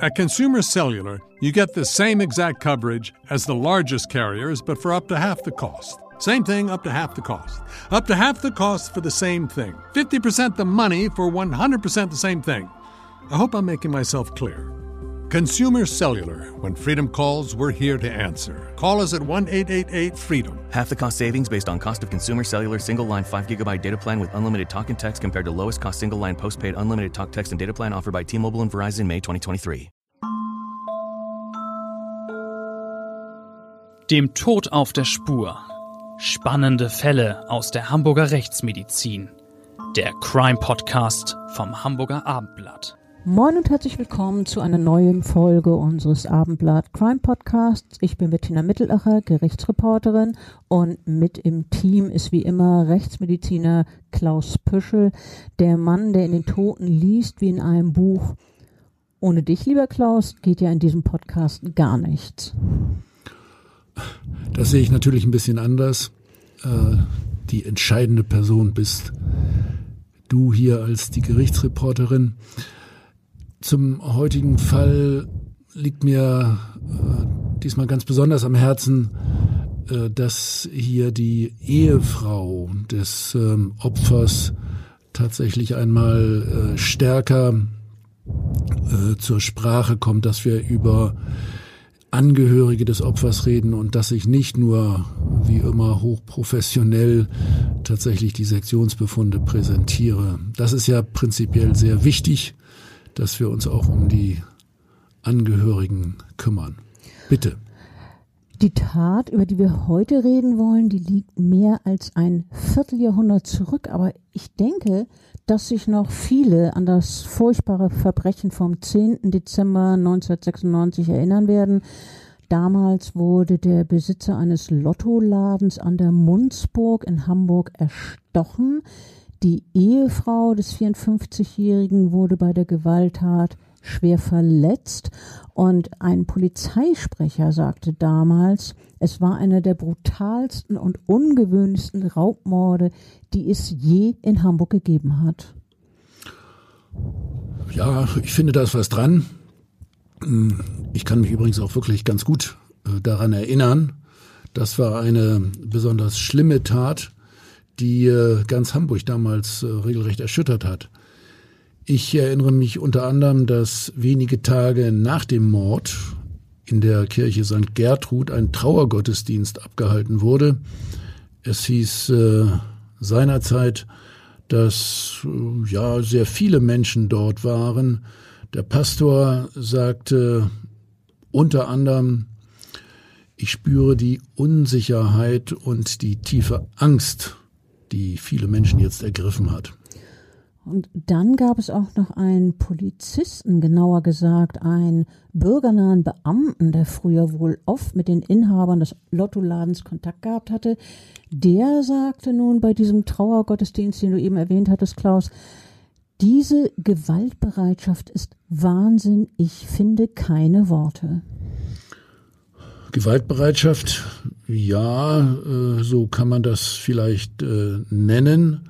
At Consumer Cellular, you get the same exact coverage as the largest carriers, but for up to half the cost. Same thing, up to half the cost. Up to half the cost for the same thing. 50% the money for 100% the same thing. I hope I'm making myself clear. Consumer Cellular. When freedom calls, we're here to answer. Call us at 1 888 freedom. Half the cost savings based on cost of consumer cellular single line 5 gigabyte data plan with unlimited talk and text compared to lowest cost single line postpaid unlimited talk, text, and data plan offered by T Mobile and Verizon May 2023. Dem Tod auf der Spur. Spannende Fälle aus der Hamburger Rechtsmedizin. Der Crime Podcast vom Hamburger Abendblatt. Moin und herzlich willkommen zu einer neuen Folge unseres Abendblatt Crime Podcasts. Ich bin Bettina Mittelacher, Gerichtsreporterin und mit im Team ist wie immer Rechtsmediziner Klaus Püschel, der Mann, der in den Toten liest wie in einem Buch. Ohne dich, lieber Klaus, geht ja in diesem Podcast gar nichts. Das sehe ich natürlich ein bisschen anders. Äh, die entscheidende Person bist du hier als die Gerichtsreporterin. Zum heutigen Fall liegt mir äh, diesmal ganz besonders am Herzen, äh, dass hier die Ehefrau des äh, Opfers tatsächlich einmal äh, stärker äh, zur Sprache kommt, dass wir über Angehörige des Opfers reden und dass ich nicht nur wie immer hochprofessionell tatsächlich die Sektionsbefunde präsentiere. Das ist ja prinzipiell sehr wichtig dass wir uns auch um die Angehörigen kümmern. Bitte. Die Tat, über die wir heute reden wollen, die liegt mehr als ein Vierteljahrhundert zurück, aber ich denke, dass sich noch viele an das furchtbare Verbrechen vom 10. Dezember 1996 erinnern werden. Damals wurde der Besitzer eines Lottoladens an der Munzburg in Hamburg erstochen. Die Ehefrau des 54-Jährigen wurde bei der Gewalttat schwer verletzt und ein Polizeisprecher sagte damals, es war einer der brutalsten und ungewöhnlichsten Raubmorde, die es je in Hamburg gegeben hat. Ja, ich finde da ist was dran. Ich kann mich übrigens auch wirklich ganz gut äh, daran erinnern. Das war eine besonders schlimme Tat die äh, ganz Hamburg damals äh, regelrecht erschüttert hat. Ich erinnere mich unter anderem, dass wenige Tage nach dem Mord in der Kirche St. Gertrud ein Trauergottesdienst abgehalten wurde. Es hieß äh, seinerzeit, dass äh, ja sehr viele Menschen dort waren. Der Pastor sagte unter anderem, ich spüre die Unsicherheit und die tiefe Angst die viele Menschen jetzt ergriffen hat. Und dann gab es auch noch einen Polizisten, genauer gesagt einen bürgernahen Beamten, der früher wohl oft mit den Inhabern des Lottoladens Kontakt gehabt hatte. Der sagte nun bei diesem Trauergottesdienst, den du eben erwähnt hattest, Klaus, diese Gewaltbereitschaft ist Wahnsinn, ich finde keine Worte. Gewaltbereitschaft, ja, äh, so kann man das vielleicht äh, nennen.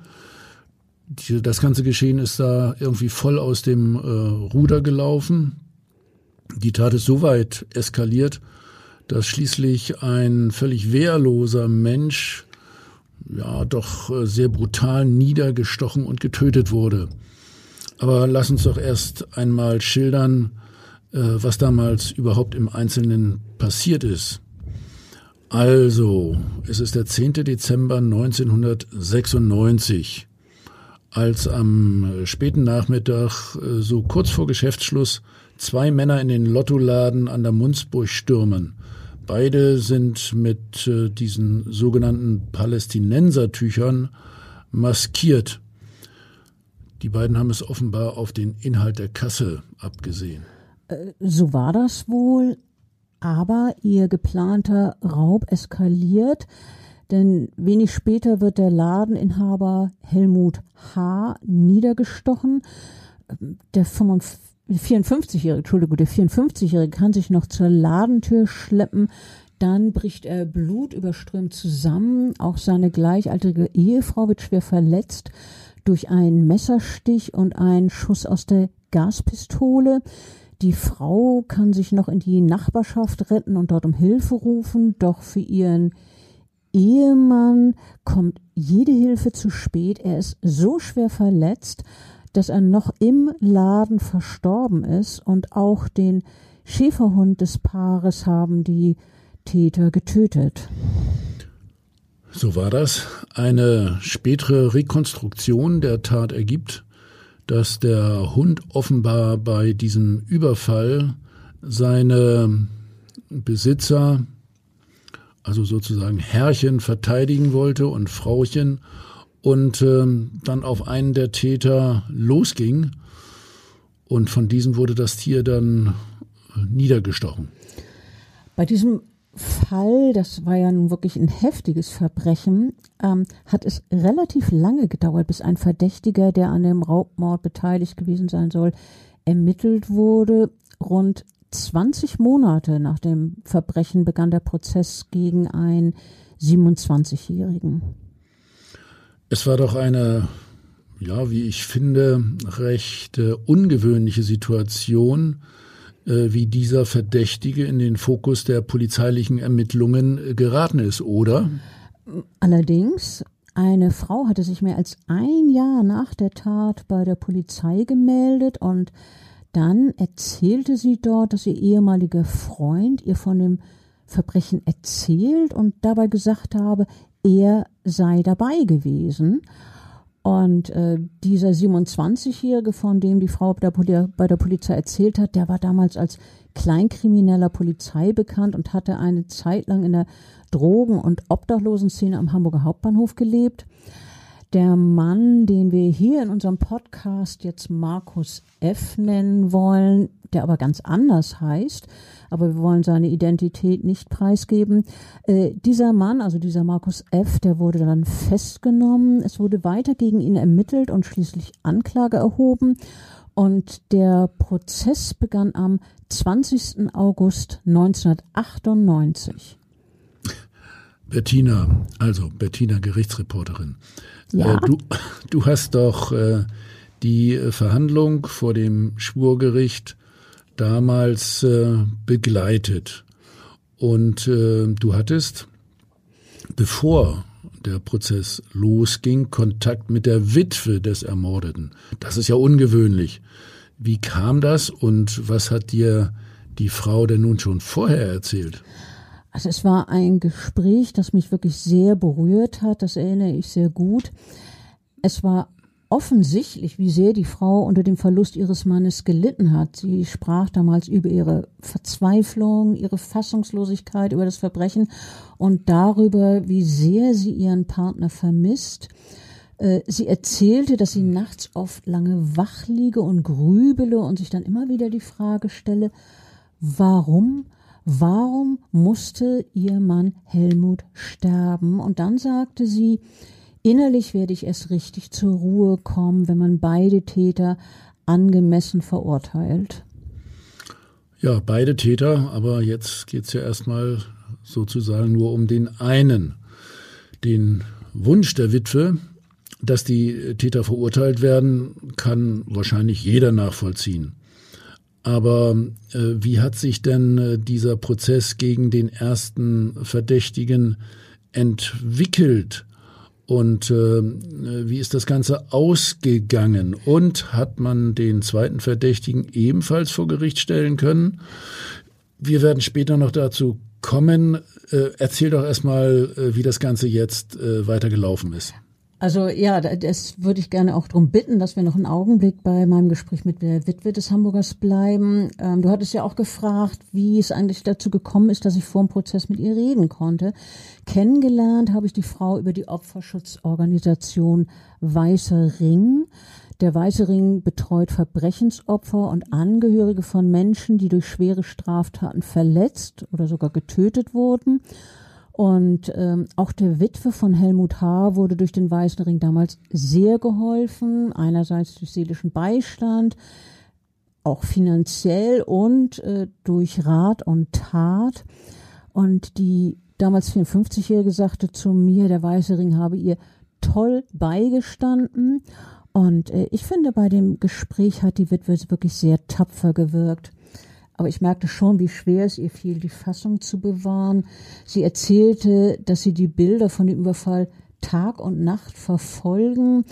Das ganze Geschehen ist da irgendwie voll aus dem äh, Ruder gelaufen. Die Tat ist so weit eskaliert, dass schließlich ein völlig wehrloser Mensch ja doch sehr brutal niedergestochen und getötet wurde. Aber lass uns doch erst einmal schildern, was damals überhaupt im Einzelnen passiert ist. Also, es ist der 10. Dezember 1996, als am späten Nachmittag, äh, so kurz vor Geschäftsschluss, zwei Männer in den Lottoladen an der Munzburg stürmen. Beide sind mit äh, diesen sogenannten Palästinensertüchern maskiert. Die beiden haben es offenbar auf den Inhalt der Kasse abgesehen. Äh, so war das wohl, aber ihr geplanter Raub eskaliert, denn wenig später wird der Ladeninhaber Helmut H. niedergestochen. Der 54-Jährige, Entschuldigung, der 54-Jährige kann sich noch zur Ladentür schleppen. Dann bricht er blutüberströmt zusammen. Auch seine gleichaltrige Ehefrau wird schwer verletzt durch einen Messerstich und einen Schuss aus der Gaspistole. Die Frau kann sich noch in die Nachbarschaft retten und dort um Hilfe rufen, doch für ihren Ehemann kommt jede Hilfe zu spät. Er ist so schwer verletzt, dass er noch im Laden verstorben ist und auch den Schäferhund des Paares haben die Täter getötet. So war das. Eine spätere Rekonstruktion der Tat ergibt, dass der Hund offenbar bei diesem Überfall seine Besitzer, also sozusagen Herrchen, verteidigen wollte und Frauchen und äh, dann auf einen der Täter losging und von diesem wurde das Tier dann niedergestochen. Bei diesem Fall, das war ja nun wirklich ein heftiges Verbrechen, ähm, hat es relativ lange gedauert, bis ein Verdächtiger, der an dem Raubmord beteiligt gewesen sein soll, ermittelt wurde. Rund 20 Monate nach dem Verbrechen begann der Prozess gegen einen 27-Jährigen. Es war doch eine, ja, wie ich finde, recht äh, ungewöhnliche Situation, wie dieser Verdächtige in den Fokus der polizeilichen Ermittlungen äh, geraten ist, oder? Allerdings, eine Frau hatte sich mehr als ein Jahr nach der Tat bei der Polizei gemeldet und dann erzählte sie dort, dass ihr ehemaliger Freund ihr von dem Verbrechen erzählt und dabei gesagt habe, er sei dabei gewesen. Und äh, dieser 27-Jährige, von dem die Frau bei der, bei der Polizei erzählt hat, der war damals als kleinkrimineller Polizei bekannt und hatte eine Zeit lang in der Drogen- und Obdachlosenszene am Hamburger Hauptbahnhof gelebt. Der Mann, den wir hier in unserem Podcast jetzt Markus F. nennen wollen, der aber ganz anders heißt, aber wir wollen seine Identität nicht preisgeben. Äh, dieser Mann, also dieser Markus F., der wurde dann festgenommen. Es wurde weiter gegen ihn ermittelt und schließlich Anklage erhoben. Und der Prozess begann am 20. August 1998. Bettina, also Bettina Gerichtsreporterin. Ja. Äh, du, du hast doch äh, die Verhandlung vor dem Schwurgericht damals äh, begleitet. Und äh, du hattest, bevor der Prozess losging, Kontakt mit der Witwe des Ermordeten. Das ist ja ungewöhnlich. Wie kam das und was hat dir die Frau denn nun schon vorher erzählt? Also es war ein Gespräch, das mich wirklich sehr berührt hat, das erinnere ich sehr gut. Es war offensichtlich, wie sehr die Frau unter dem Verlust ihres Mannes gelitten hat. Sie sprach damals über ihre Verzweiflung, ihre Fassungslosigkeit über das Verbrechen und darüber, wie sehr sie ihren Partner vermisst. Äh, sie erzählte, dass sie nachts oft lange wach liege und grübele und sich dann immer wieder die Frage stelle, warum, warum musste ihr Mann Helmut sterben? Und dann sagte sie, Innerlich werde ich erst richtig zur Ruhe kommen, wenn man beide Täter angemessen verurteilt. Ja, beide Täter, aber jetzt geht es ja erstmal sozusagen nur um den einen. Den Wunsch der Witwe, dass die Täter verurteilt werden, kann wahrscheinlich jeder nachvollziehen. Aber äh, wie hat sich denn äh, dieser Prozess gegen den ersten Verdächtigen entwickelt? Und äh, wie ist das Ganze ausgegangen? Und hat man den zweiten Verdächtigen ebenfalls vor Gericht stellen können? Wir werden später noch dazu kommen. Äh, erzähl doch erstmal, äh, wie das Ganze jetzt äh, weitergelaufen ist. Also ja, das würde ich gerne auch darum bitten, dass wir noch einen Augenblick bei meinem Gespräch mit der Witwe des Hamburgers bleiben. Ähm, du hattest ja auch gefragt, wie es eigentlich dazu gekommen ist, dass ich vor dem Prozess mit ihr reden konnte. Kennengelernt habe ich die Frau über die Opferschutzorganisation Weißer Ring. Der Weiße Ring betreut Verbrechensopfer und Angehörige von Menschen, die durch schwere Straftaten verletzt oder sogar getötet wurden. Und ähm, auch der Witwe von Helmut H. wurde durch den Weißen Ring damals sehr geholfen. Einerseits durch seelischen Beistand, auch finanziell und äh, durch Rat und Tat. Und die damals 54-Jährige sagte zu mir, der Weiße Ring habe ihr toll beigestanden. Und äh, ich finde, bei dem Gespräch hat die Witwe wirklich sehr tapfer gewirkt. Aber ich merkte schon, wie schwer es ihr fiel, die Fassung zu bewahren. Sie erzählte, dass sie die Bilder von dem Überfall Tag und Nacht verfolgen.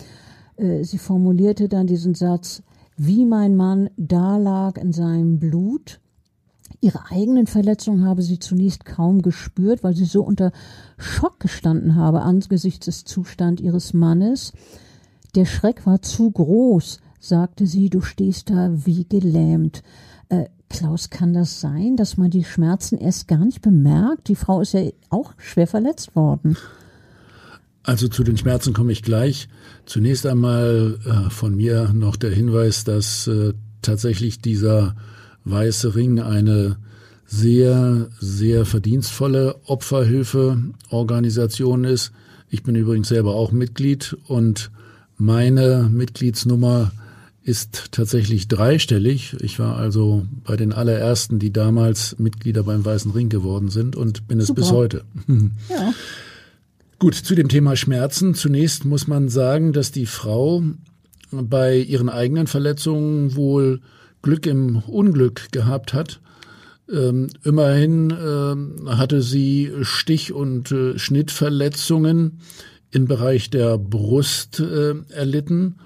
Äh, sie formulierte dann diesen Satz, wie mein Mann da lag in seinem Blut. Ihre eigenen Verletzungen habe sie zunächst kaum gespürt, weil sie so unter Schock gestanden habe angesichts des Zustands ihres Mannes. Der Schreck war zu groß, sagte sie, du stehst da wie gelähmt. Klaus, kann das sein, dass man die Schmerzen erst gar nicht bemerkt? Die Frau ist ja auch schwer verletzt worden. Also zu den Schmerzen komme ich gleich. Zunächst einmal äh, von mir noch der Hinweis, dass äh, tatsächlich dieser weiße Ring eine sehr, sehr verdienstvolle Opferhilfeorganisation ist. Ich bin übrigens selber auch Mitglied und meine Mitgliedsnummer ist tatsächlich dreistellig. Ich war also bei den allerersten, die damals Mitglieder beim Weißen Ring geworden sind und bin es Super. bis heute. Ja. Gut, zu dem Thema Schmerzen. Zunächst muss man sagen, dass die Frau bei ihren eigenen Verletzungen wohl Glück im Unglück gehabt hat. Ähm, immerhin äh, hatte sie Stich- und äh, Schnittverletzungen im Bereich der Brust äh, erlitten.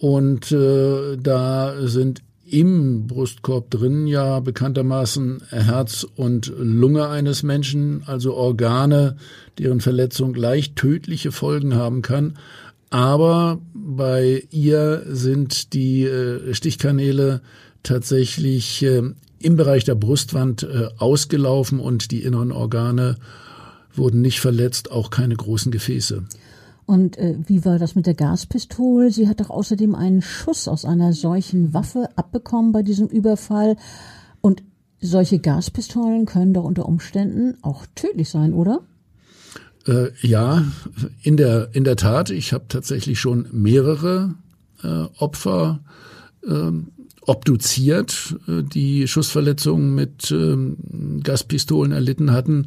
Und äh, da sind im Brustkorb drin ja bekanntermaßen Herz und Lunge eines Menschen, also Organe, deren Verletzung leicht tödliche Folgen haben kann. Aber bei ihr sind die äh, Stichkanäle tatsächlich äh, im Bereich der Brustwand äh, ausgelaufen und die inneren Organe wurden nicht verletzt, auch keine großen Gefäße. Und äh, wie war das mit der Gaspistole? Sie hat doch außerdem einen Schuss aus einer solchen Waffe abbekommen bei diesem Überfall. Und solche Gaspistolen können doch unter Umständen auch tödlich sein, oder? Äh, ja, in der, in der Tat. Ich habe tatsächlich schon mehrere äh, Opfer äh, obduziert, äh, die Schussverletzungen mit ähm, Gaspistolen erlitten hatten.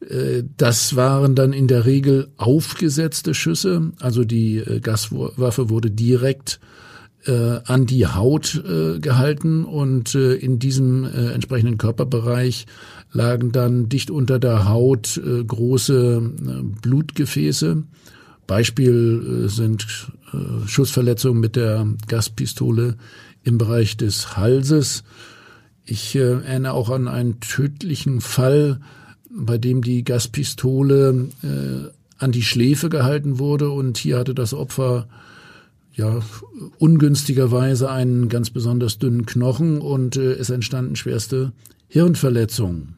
Äh, das waren dann in der Regel aufgesetzte Schüsse, also die äh, Gaswaffe wurde direkt an die Haut gehalten und in diesem entsprechenden Körperbereich lagen dann dicht unter der Haut große Blutgefäße. Beispiel sind Schussverletzungen mit der Gaspistole im Bereich des Halses. Ich äh, erinnere auch an einen tödlichen Fall, bei dem die Gaspistole äh, an die Schläfe gehalten wurde und hier hatte das Opfer ja ungünstigerweise einen ganz besonders dünnen Knochen und äh, es entstanden schwerste Hirnverletzungen.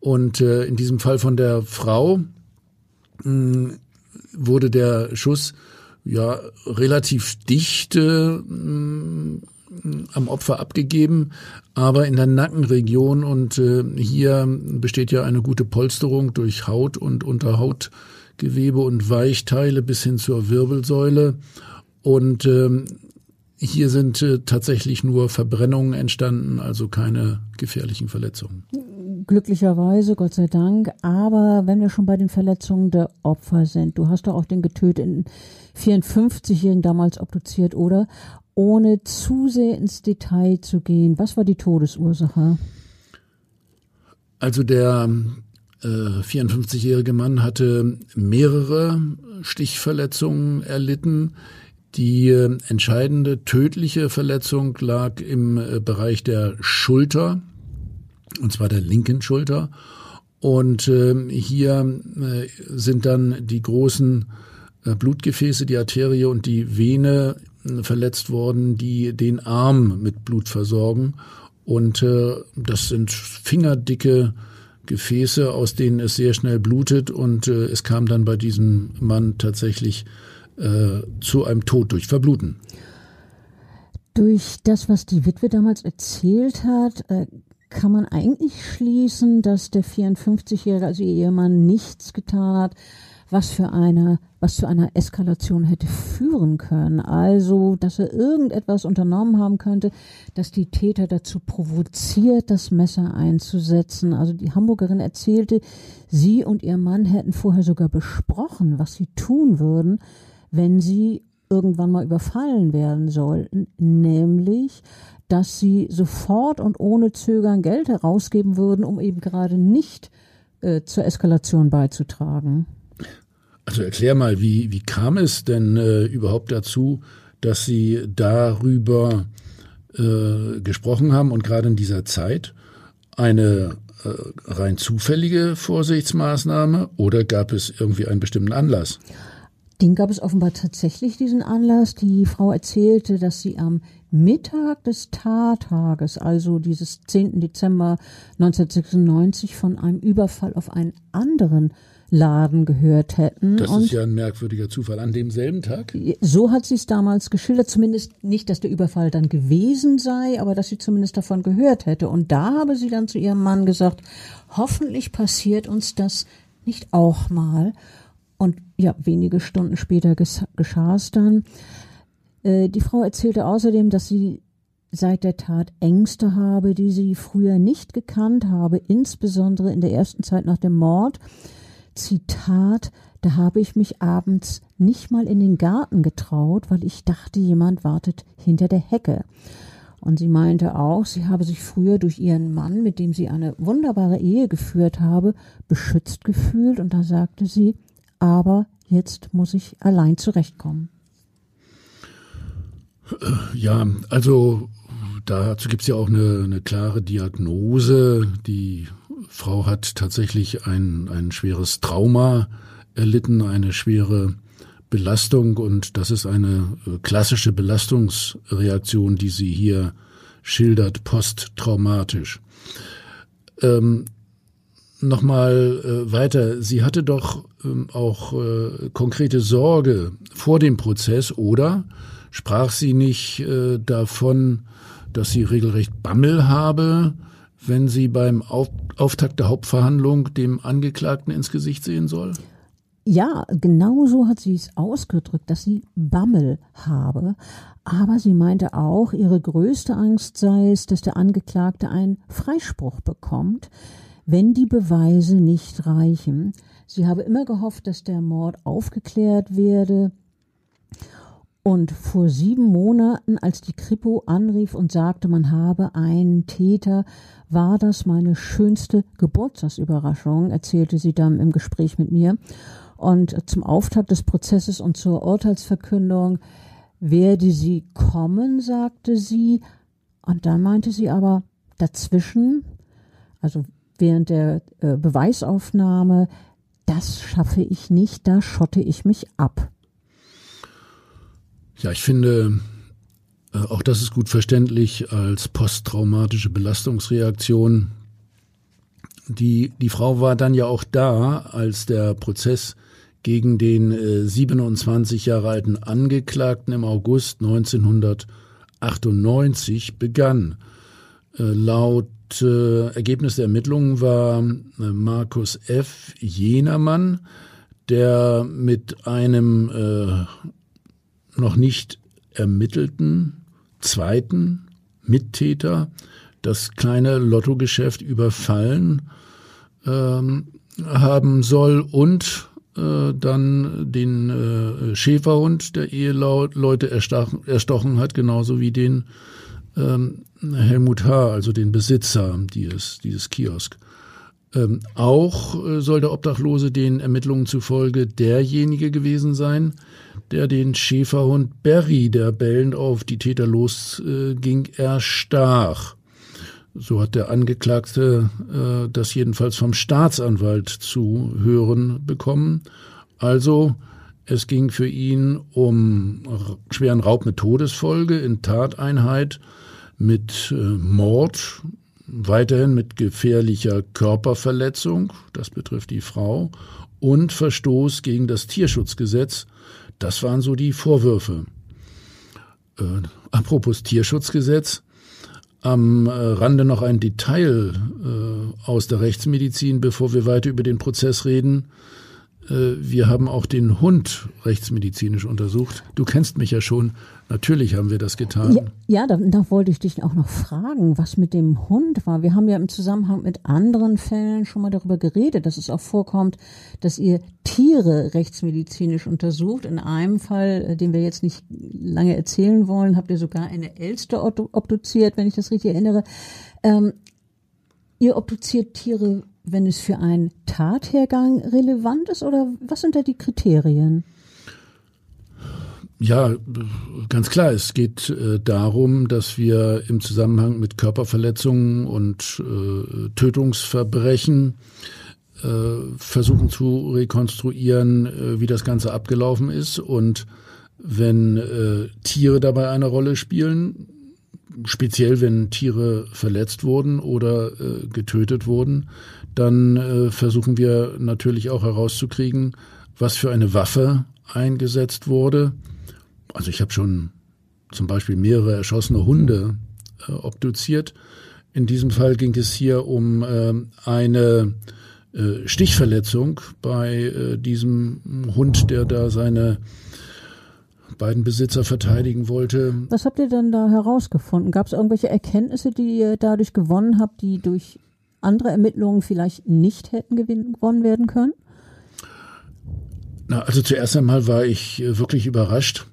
Und äh, in diesem Fall von der Frau mh, hm, wurde der Schuss ja relativ dichte äh, am Opfer abgegeben, aber in der Nackenregion und äh, hier besteht ja eine gute Polsterung durch Haut und Unterhautgewebe und Weichteile bis hin zur Wirbelsäule und äh, hier sind äh, tatsächlich nur Verbrennungen entstanden, also keine gefährlichen Verletzungen. Glücklicherweise, Gott sei Dank. Aber wenn wir schon bei den Verletzungen der Opfer sind, du hast doch auch den getöteten 54-Jährigen damals obduziert, oder? Ohne zu sehr ins Detail zu gehen, was war die Todesursache? Also der äh, 54-jährige Mann hatte mehrere Stichverletzungen erlitten. Die äh, entscheidende tödliche Verletzung lag im äh, Bereich der Schulter, und zwar der linken Schulter. Und äh, hier äh, sind dann die großen äh, Blutgefäße, die Arterie und die Vene äh, verletzt worden, die den Arm mit Blut versorgen. Und äh, das sind fingerdicke Gefäße, aus denen es sehr schnell blutet. Und äh, es kam dann bei diesem Mann tatsächlich zu einem Tod durch Verbluten. Durch das, was die Witwe damals erzählt hat, kann man eigentlich schließen, dass der 54-Jährige, also ihr Ehemann, nichts getan hat, was für eine, was zu einer Eskalation hätte führen können. Also, dass er irgendetwas unternommen haben könnte, dass die Täter dazu provoziert, das Messer einzusetzen. Also die Hamburgerin erzählte, sie und ihr Mann hätten vorher sogar besprochen, was sie tun würden, wenn sie irgendwann mal überfallen werden sollten, nämlich dass sie sofort und ohne Zögern Geld herausgeben würden, um eben gerade nicht äh, zur Eskalation beizutragen. Also erklär mal, wie, wie kam es denn äh, überhaupt dazu, dass Sie darüber äh, gesprochen haben und gerade in dieser Zeit eine äh, rein zufällige Vorsichtsmaßnahme oder gab es irgendwie einen bestimmten Anlass? Den gab es offenbar tatsächlich diesen Anlass. Die Frau erzählte, dass sie am Mittag des Tattages, also dieses 10. Dezember 1996, von einem Überfall auf einen anderen Laden gehört hätten. Das ist ja ein merkwürdiger Zufall. An demselben Tag? So hat sie es damals geschildert. Zumindest nicht, dass der Überfall dann gewesen sei, aber dass sie zumindest davon gehört hätte. Und da habe sie dann zu ihrem Mann gesagt, hoffentlich passiert uns das nicht auch mal. Und ja, wenige Stunden später geschah es dann. Äh, die Frau erzählte außerdem, dass sie seit der Tat Ängste habe, die sie früher nicht gekannt habe, insbesondere in der ersten Zeit nach dem Mord. Zitat, da habe ich mich abends nicht mal in den Garten getraut, weil ich dachte, jemand wartet hinter der Hecke. Und sie meinte auch, sie habe sich früher durch ihren Mann, mit dem sie eine wunderbare Ehe geführt habe, beschützt gefühlt. Und da sagte sie, aber jetzt muss ich allein zurechtkommen. Ja, also dazu gibt es ja auch eine, eine klare Diagnose, die Frau hat tatsächlich ein, ein schweres Trauma erlitten, eine schwere Belastung und das ist eine äh, klassische Belastungsreaktion, die sie hier schildert, posttraumatisch. Ähm, Nochmal äh, weiter, sie hatte doch ähm, auch äh, konkrete Sorge vor dem Prozess oder sprach sie nicht äh, davon, dass sie regelrecht Bammel habe, wenn sie beim Auf Auftakt der Hauptverhandlung dem Angeklagten ins Gesicht sehen soll? Ja, genau so hat sie es ausgedrückt, dass sie Bammel habe. Aber sie meinte auch, ihre größte Angst sei es, dass der Angeklagte einen Freispruch bekommt, wenn die Beweise nicht reichen. Sie habe immer gehofft, dass der Mord aufgeklärt werde, und vor sieben Monaten, als die Kripo anrief und sagte, man habe einen Täter, war das meine schönste Geburtstagsüberraschung, erzählte sie dann im Gespräch mit mir. Und zum Auftakt des Prozesses und zur Urteilsverkündung werde sie kommen, sagte sie. Und dann meinte sie aber dazwischen, also während der äh, Beweisaufnahme, das schaffe ich nicht, da schotte ich mich ab. Ja, ich finde, äh, auch das ist gut verständlich als posttraumatische Belastungsreaktion. Die, die Frau war dann ja auch da, als der Prozess gegen den äh, 27 Jahre alten Angeklagten im August 1998 begann. Äh, laut äh, Ergebnis der Ermittlungen war äh, Markus F. jener Mann, der mit einem äh, noch nicht ermittelten zweiten Mittäter das kleine Lottogeschäft überfallen ähm, haben soll und äh, dann den äh, Schäferhund der Eheleute erstochen, hat, genauso wie den ähm, Helmut H., also den Besitzer dieses, dieses Kiosk. Ähm, auch äh, soll der Obdachlose den Ermittlungen zufolge derjenige gewesen sein, der den Schäferhund Berry, der bellend auf die Täter losging, äh, erstach. So hat der Angeklagte äh, das jedenfalls vom Staatsanwalt zu hören bekommen. Also es ging für ihn um schweren Raub mit Todesfolge in Tateinheit mit äh, Mord, weiterhin mit gefährlicher Körperverletzung, das betrifft die Frau, und Verstoß gegen das Tierschutzgesetz, das waren so die Vorwürfe. Äh, apropos Tierschutzgesetz, am äh, Rande noch ein Detail äh, aus der Rechtsmedizin, bevor wir weiter über den Prozess reden. Äh, wir haben auch den Hund rechtsmedizinisch untersucht. Du kennst mich ja schon. Natürlich haben wir das getan. Ja, ja da, da, wollte ich dich auch noch fragen, was mit dem Hund war. Wir haben ja im Zusammenhang mit anderen Fällen schon mal darüber geredet, dass es auch vorkommt, dass ihr Tiere rechtsmedizinisch untersucht. In einem Fall, äh, den wir jetzt nicht lange erzählen wollen, habt ihr sogar eine Elster obduziert, wenn ich das richtig erinnere. Ähm, ihr obduziert Tiere, wenn es für einen Tathergang relevant ist oder was sind da die Kriterien? Ja, ganz klar. Es geht äh, darum, dass wir im Zusammenhang mit Körperverletzungen und äh, Tötungsverbrechen äh, versuchen zu rekonstruieren, äh, wie das Ganze abgelaufen ist. Und wenn äh, Tiere dabei eine Rolle spielen, speziell wenn Tiere verletzt wurden oder äh, getötet wurden, dann versuchen wir natürlich auch herauszukriegen, was für eine Waffe eingesetzt wurde also ich habe schon zum Beispiel mehrere erschossene Hunde äh, obduziert. In diesem Fall ging es hier um äh, eine äh, Stichverletzung bei äh, diesem Hund, der da seine beiden Besitzer verteidigen wollte. Was habt ihr denn da herausgefunden? Gab es irgendwelche Erkenntnisse, die ihr dadurch gewonnen habt, die durch andere Ermittlungen vielleicht nicht hätten gewonnen werden können? Na, also zuerst einmal war ich äh, wirklich überrascht,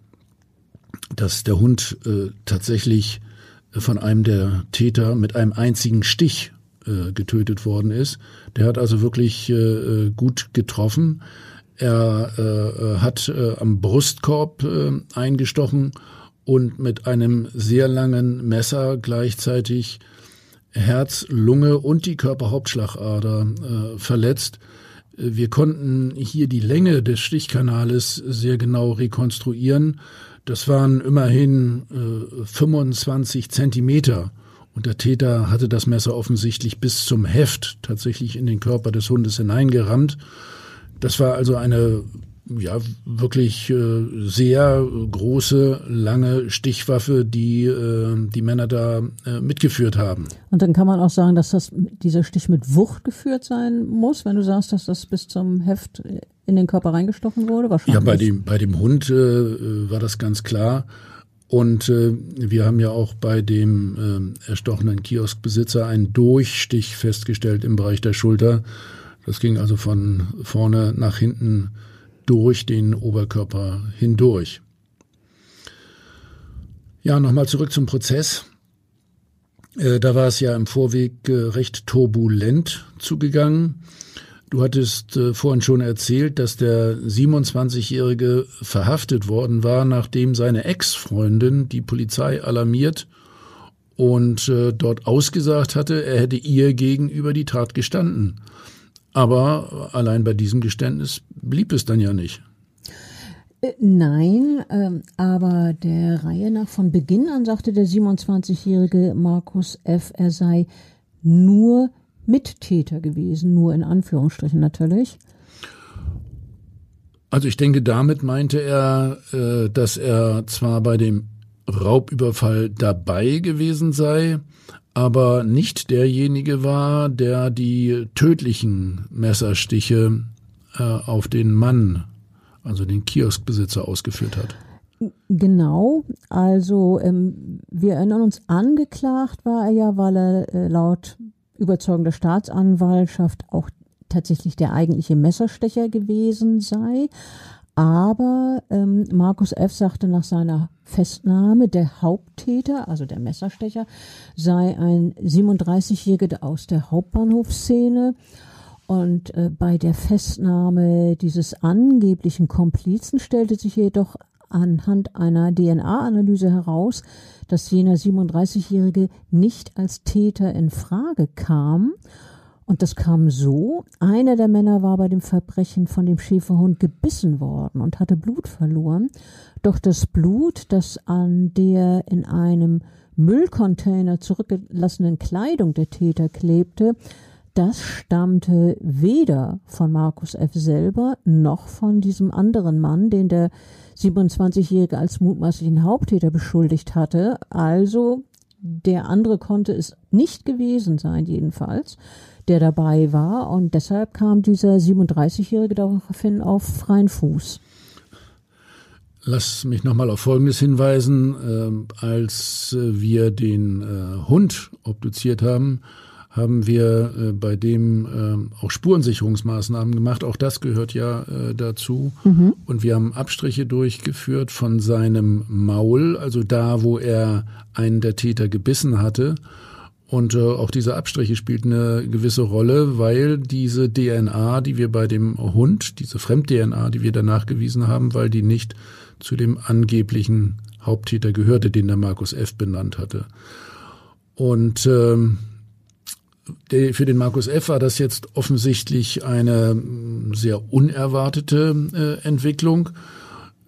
dass der Hund äh, tatsächlich äh, von einem der Täter mit einem einzigen Stich äh, getötet worden ist. Der hat also wirklich äh, äh gut getroffen. Er äh, hat am Brustkorb eingestochen und mit einem sehr langen Messer gleichzeitig Herz, Lunge und die Körperhauptschlagader verletzt. Wir konnten hier die Länge des Stichkanales sehr genau rekonstruieren das waren immerhin äh, 25 Zentimeter. Und der Täter hatte das Messer offensichtlich bis zum Heft tatsächlich in den Körper des Hundes hineingerammt. Das war also eine ja wirklich äh, sehr große, lange Stichwaffe, die äh, die Männer da äh, mitgeführt haben. Und dann kann man auch sagen, dass das dieser Stich mit Wucht geführt sein muss, wenn du sagst, dass das bis zum Heft in den Körper reingestochen wurde? Wahrscheinlich. Ja, bei dem bei dem Hund äh, war das ganz klar. Und äh, wir haben ja auch bei dem äh, erstochenen Kioskbesitzer einen Durchstich festgestellt im Bereich der Schulter. Das ging also von vorne nach hinten durch den Oberkörper hindurch. Ja, nochmal zurück zum Prozess. Äh, da war es ja im Vorweg äh, recht turbulent zugegangen. Du hattest äh, vorhin schon erzählt, dass der 27-Jährige verhaftet worden war, nachdem seine Ex-Freundin die Polizei alarmiert und dort ausgesagt hatte, er hätte ihr gegenüber die Tat gestanden. Aber allein bei diesem Geständnis blieb es dann ja nicht. Äh, nein, ähm, aber der Reihe nach von Beginn an sagte der 27-jährige Markus F., er sei nur Mittäter gewesen, nur in Anführungsstrichen natürlich. Also ich denke, damit meinte er, äh, dass er zwar bei dem Raubüberfall dabei gewesen sei, aber nicht derjenige war, der die tödlichen Messerstiche äh, auf den Mann, also den Kioskbesitzer, ausgeführt hat. Genau, also ähm, wir erinnern uns, angeklagt war er ja, weil er äh, laut Überzeugung der Staatsanwaltschaft auch tatsächlich der eigentliche Messerstecher gewesen sei. Aber ähm, Markus F. sagte nach seiner Festnahme, der Haupttäter, also der Messerstecher, sei ein 37-Jähriger aus der Hauptbahnhofsszene. Und äh, bei der Festnahme dieses angeblichen Komplizen stellte sich jedoch anhand einer DNA-Analyse heraus, dass jener 37-Jährige nicht als Täter in Frage kam und das kam so, einer der Männer war bei dem Verbrechen von dem Schäferhund gebissen worden und hatte Blut verloren. Doch das Blut, das an der in einem Müllcontainer zurückgelassenen Kleidung der Täter klebte, das stammte weder von Markus F. selber noch von diesem anderen Mann, den der 27-Jährige als mutmaßlichen Haupttäter beschuldigt hatte. Also der andere konnte es nicht gewesen sein, jedenfalls der dabei war. Und deshalb kam dieser 37-Jährige daraufhin auf freien Fuß. Lass mich nochmal auf Folgendes hinweisen. Äh, als wir den äh, Hund obduziert haben, haben wir äh, bei dem äh, auch Spurensicherungsmaßnahmen gemacht. Auch das gehört ja äh, dazu. Mhm. Und wir haben Abstriche durchgeführt von seinem Maul, also da, wo er einen der Täter gebissen hatte. Und äh, auch diese Abstriche spielten eine gewisse Rolle, weil diese DNA, die wir bei dem Hund, diese Fremd-DNA, die wir da nachgewiesen haben, weil die nicht zu dem angeblichen Haupttäter gehörte, den der Markus F. benannt hatte. Und ähm, für den Markus F. war das jetzt offensichtlich eine mm, sehr unerwartete äh, Entwicklung.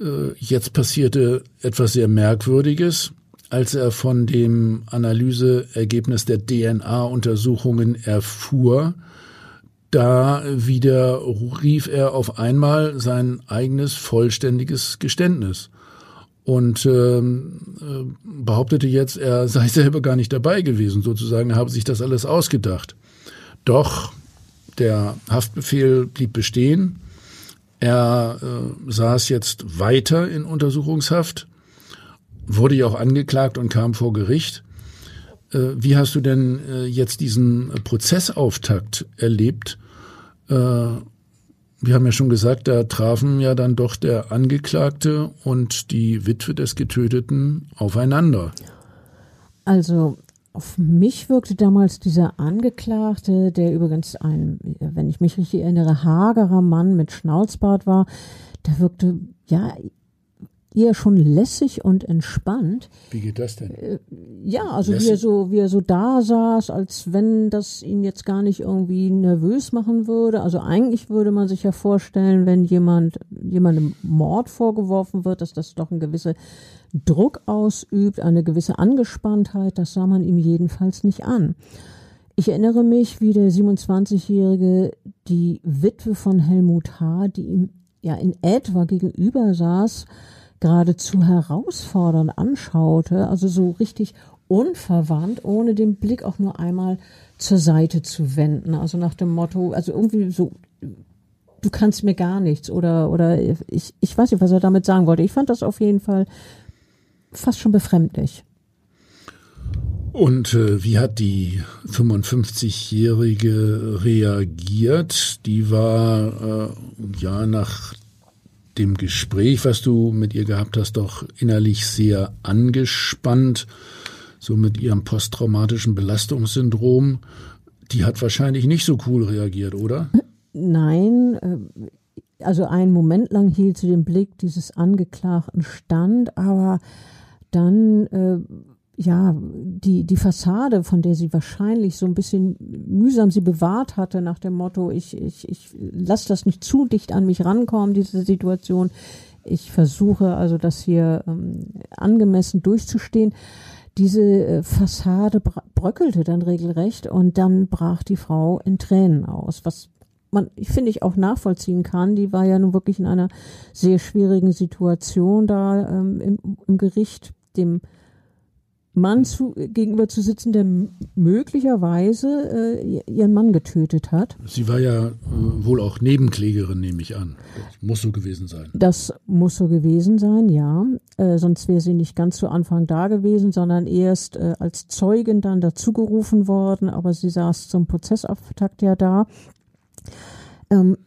Äh, jetzt passierte etwas sehr Merkwürdiges, als er von dem Analyseergebnis der DNA-Untersuchungen erfuhr. Da wieder rief er auf einmal sein eigenes vollständiges Geständnis und ähm, äh, behauptete jetzt, er sei selber gar nicht dabei gewesen, sozusagen, er habe sich das alles ausgedacht. Doch der Haftbefehl blieb bestehen. Er äh, saß jetzt weiter in Untersuchungshaft, wurde ja auch angeklagt und kam vor Gericht. Äh, wie hast du denn äh, jetzt diesen Prozessauftakt erlebt? Wir haben ja schon gesagt, da trafen ja dann doch der Angeklagte und die Witwe des Getöteten aufeinander. Also auf mich wirkte damals dieser Angeklagte, der übrigens ein, wenn ich mich richtig erinnere, hagerer Mann mit Schnauzbart war, der wirkte ja eher schon lässig und entspannt. Wie geht das denn? Äh, ja, also lässig? wie er so, wie er so da saß, als wenn das ihn jetzt gar nicht irgendwie nervös machen würde. Also eigentlich würde man sich ja vorstellen, wenn jemand, jemandem Mord vorgeworfen wird, dass das doch ein gewisser Druck ausübt, eine gewisse Angespanntheit. Das sah man ihm jedenfalls nicht an. Ich erinnere mich, wie der 27-Jährige die Witwe von Helmut H., die ihm ja in etwa gegenüber saß, geradezu herausfordernd anschaute, also so richtig unverwandt, ohne den Blick auch nur einmal zur Seite zu wenden. Also nach dem Motto, also irgendwie so, du kannst mir gar nichts oder, oder ich, ich weiß nicht, was er damit sagen wollte. Ich fand das auf jeden Fall fast schon befremdlich. Und äh, wie hat die 55-Jährige reagiert? Die war äh, ja nach dem Gespräch, was du mit ihr gehabt hast, doch innerlich sehr angespannt, so mit ihrem posttraumatischen Belastungssyndrom. Die hat wahrscheinlich nicht so cool reagiert, oder? Nein, äh, also einen Moment lang hielt sie den Blick dieses Angeklagten stand, aber dann äh, ja, die, die Fassade, von der sie wahrscheinlich so ein bisschen mühsam sie bewahrt hatte, nach dem Motto, ich, ich, ich lasse das nicht zu dicht an mich rankommen, diese Situation. Ich versuche also das hier ähm, angemessen durchzustehen. Diese äh, Fassade bröckelte dann regelrecht und dann brach die Frau in Tränen aus, was man, finde ich auch nachvollziehen kann. Die war ja nun wirklich in einer sehr schwierigen Situation da ähm, im, im Gericht, dem Mann zu, gegenüber zu sitzen, der möglicherweise äh, ihren Mann getötet hat. Sie war ja äh, wohl auch Nebenklägerin, nehme ich an. Das muss so gewesen sein. Das muss so gewesen sein, ja. Äh, sonst wäre sie nicht ganz zu Anfang da gewesen, sondern erst äh, als Zeugin dann dazugerufen worden. Aber sie saß zum Prozessauftakt ja da. Ähm,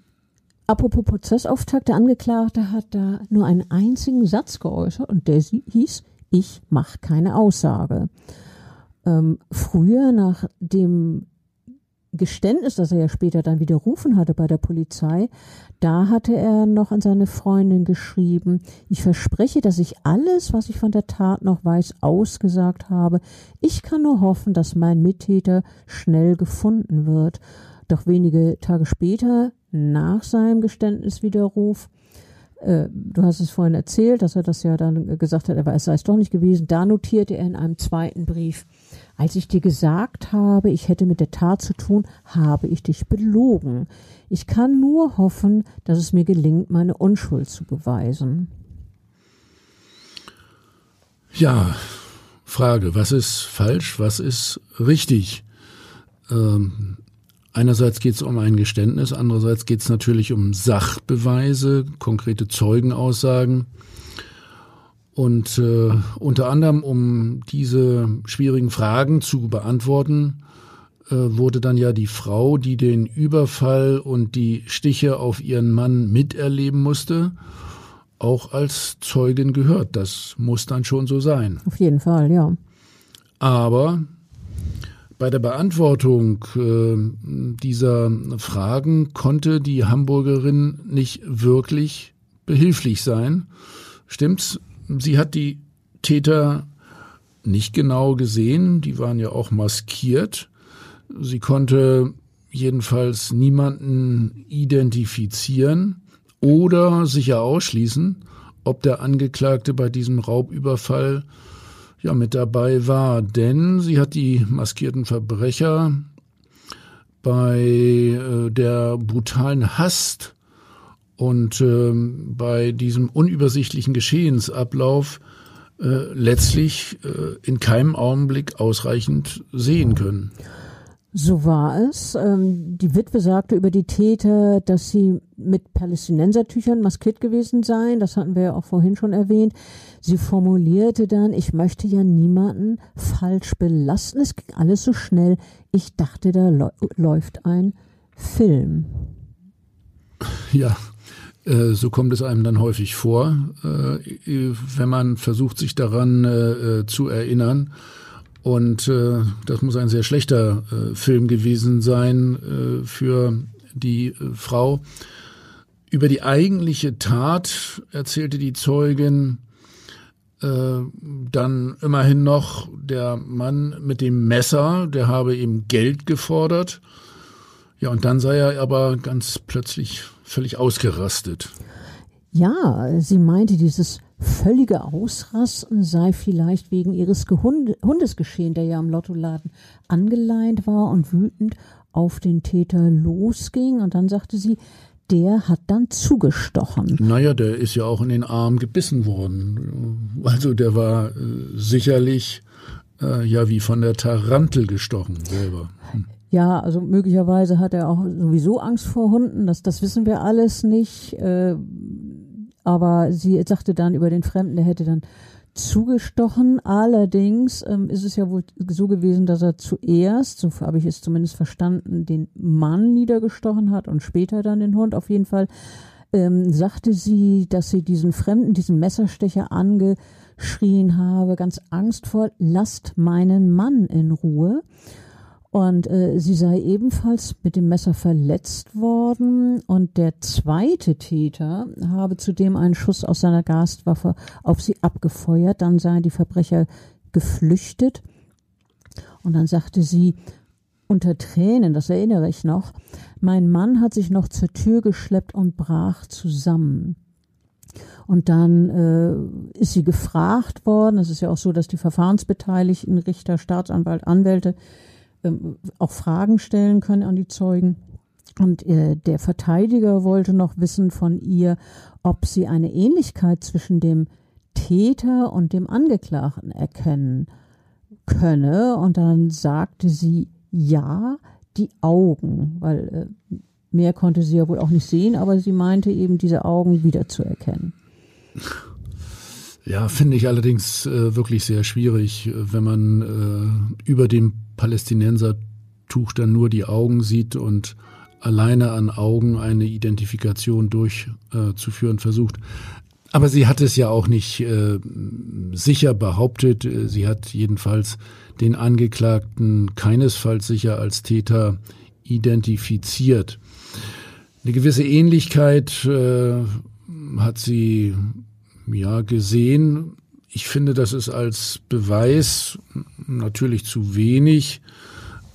apropos Prozessauftakt, der Angeklagte hat da nur einen einzigen Satz geäußert und der hieß, ich mache keine Aussage. Ähm, früher nach dem Geständnis, das er ja später dann widerrufen hatte bei der Polizei, da hatte er noch an seine Freundin geschrieben, ich verspreche, dass ich alles, was ich von der Tat noch weiß, ausgesagt habe. Ich kann nur hoffen, dass mein Mittäter schnell gefunden wird. Doch wenige Tage später, nach seinem Geständniswiderruf, du hast es vorhin erzählt, dass er das ja dann gesagt hat, aber es sei es doch nicht gewesen. Da notierte er in einem zweiten Brief, als ich dir gesagt habe, ich hätte mit der Tat zu tun, habe ich dich belogen. Ich kann nur hoffen, dass es mir gelingt, meine Unschuld zu beweisen. Ja, Frage, was ist falsch, was ist richtig? Ähm, Einerseits geht es um ein Geständnis, andererseits geht es natürlich um Sachbeweise, konkrete Zeugenaussagen. Und äh, unter anderem, um diese schwierigen Fragen zu beantworten, äh, wurde dann ja die Frau, die den Überfall und die Stiche auf ihren Mann miterleben musste, auch als Zeugin gehört. Das muss dann schon so sein. Auf jeden Fall, ja. Aber bei der Beantwortung äh, dieser Fragen konnte die Hamburgerin nicht wirklich behilflich sein. Stimmt's? Sie hat die Täter nicht genau gesehen, die waren ja auch maskiert. Sie konnte jedenfalls niemanden identifizieren oder sicher ausschließen, ob der Angeklagte bei diesem Raubüberfall ja mit dabei war, denn sie hat die maskierten Verbrecher bei äh, der brutalen Hast und äh, bei diesem unübersichtlichen Geschehensablauf äh, letztlich äh, in keinem Augenblick ausreichend sehen können. So war es. Ähm, die Witwe sagte über die Täter, dass sie mit Palästinensertüchern maskiert gewesen seien. Das hatten wir ja auch vorhin schon erwähnt. Sie formulierte dann, ich möchte ja niemanden falsch belasten. Es ging alles so schnell. Ich dachte, da läuft ein Film. Ja, äh, so kommt es einem dann häufig vor, äh, wenn man versucht, sich daran äh, zu erinnern. Und äh, das muss ein sehr schlechter äh, Film gewesen sein äh, für die äh, Frau. Über die eigentliche Tat erzählte die Zeugin äh, dann immerhin noch der Mann mit dem Messer, der habe ihm Geld gefordert. Ja, und dann sei er aber ganz plötzlich völlig ausgerastet. Ja, sie meinte, dieses völlige Ausrasten sei vielleicht wegen ihres Hundes geschehen, der ja am Lottoladen angeleint war und wütend auf den Täter losging. Und dann sagte sie, der hat dann zugestochen. Naja, der ist ja auch in den Arm gebissen worden. Also der war äh, sicherlich äh, ja wie von der Tarantel gestochen selber. Hm. Ja, also möglicherweise hat er auch sowieso Angst vor Hunden, das, das wissen wir alles nicht. Äh, aber sie sagte dann über den Fremden, der hätte dann zugestochen. Allerdings ähm, ist es ja wohl so gewesen, dass er zuerst, so habe ich es zumindest verstanden, den Mann niedergestochen hat und später dann den Hund. Auf jeden Fall ähm, sagte sie, dass sie diesen Fremden, diesen Messerstecher angeschrien habe, ganz angstvoll, lasst meinen Mann in Ruhe. Und äh, sie sei ebenfalls mit dem Messer verletzt worden. Und der zweite Täter habe zudem einen Schuss aus seiner Gaswaffe auf sie abgefeuert. Dann seien die Verbrecher geflüchtet. Und dann sagte sie unter Tränen, das erinnere ich noch, mein Mann hat sich noch zur Tür geschleppt und brach zusammen. Und dann äh, ist sie gefragt worden. Es ist ja auch so, dass die Verfahrensbeteiligten, Richter, Staatsanwalt, Anwälte ähm, auch Fragen stellen können an die Zeugen. Und äh, der Verteidiger wollte noch wissen von ihr, ob sie eine Ähnlichkeit zwischen dem Täter und dem Angeklagten erkennen könne. Und dann sagte sie ja, die Augen, weil äh, mehr konnte sie ja wohl auch nicht sehen, aber sie meinte eben, diese Augen wiederzuerkennen. Ja, finde ich allerdings äh, wirklich sehr schwierig, äh, wenn man äh, über dem Palästinensertuch dann nur die Augen sieht und alleine an Augen eine Identifikation durchzuführen äh, versucht. Aber sie hat es ja auch nicht äh, sicher behauptet. Sie hat jedenfalls den Angeklagten keinesfalls sicher als Täter identifiziert. Eine gewisse Ähnlichkeit äh, hat sie ja gesehen. Ich finde, das ist als Beweis natürlich zu wenig.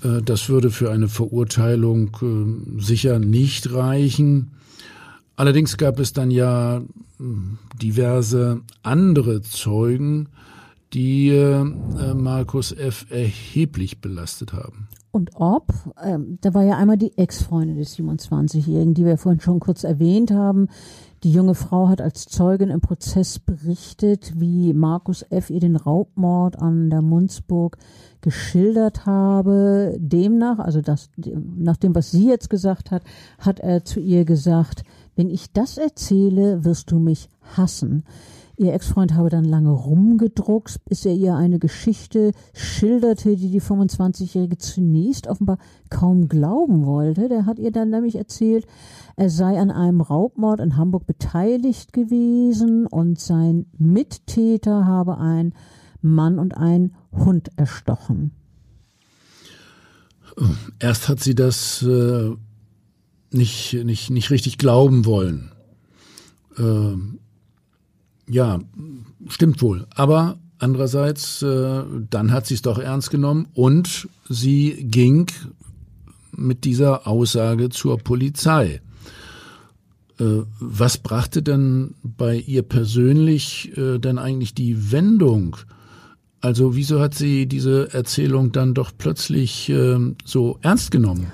Äh, das würde für eine Verurteilung äh, sicher nicht reichen. Allerdings gab es dann ja äh, diverse andere Zeugen, die Markus F. erheblich belastet haben. Und ob, ähm, da war ja einmal die Ex-Freundin des 27-Jährigen, die wir vorhin schon kurz erwähnt haben, die junge Frau hat als Zeugin im Prozess berichtet, wie Markus F. ihr den Raubmord an der Munzburg geschildert habe. Demnach, also das, nach dem, was sie jetzt gesagt hat, hat er zu ihr gesagt, wenn ich das erzähle, wirst du mich hassen. Ihr Ex-Freund habe dann lange rumgedruckt, bis er ihr eine Geschichte schilderte, die die 25-Jährige zunächst offenbar kaum glauben wollte. Der hat ihr dann nämlich erzählt, er sei an einem Raubmord in Hamburg beteiligt gewesen und sein Mittäter habe ein Mann und ein Hund erstochen. Erst hat sie das äh, nicht, nicht, nicht richtig glauben wollen. Äh, ja, stimmt wohl. Aber andererseits, äh, dann hat sie es doch ernst genommen und sie ging mit dieser Aussage zur Polizei. Äh, was brachte denn bei ihr persönlich äh, denn eigentlich die Wendung? Also wieso hat sie diese Erzählung dann doch plötzlich äh, so ernst genommen?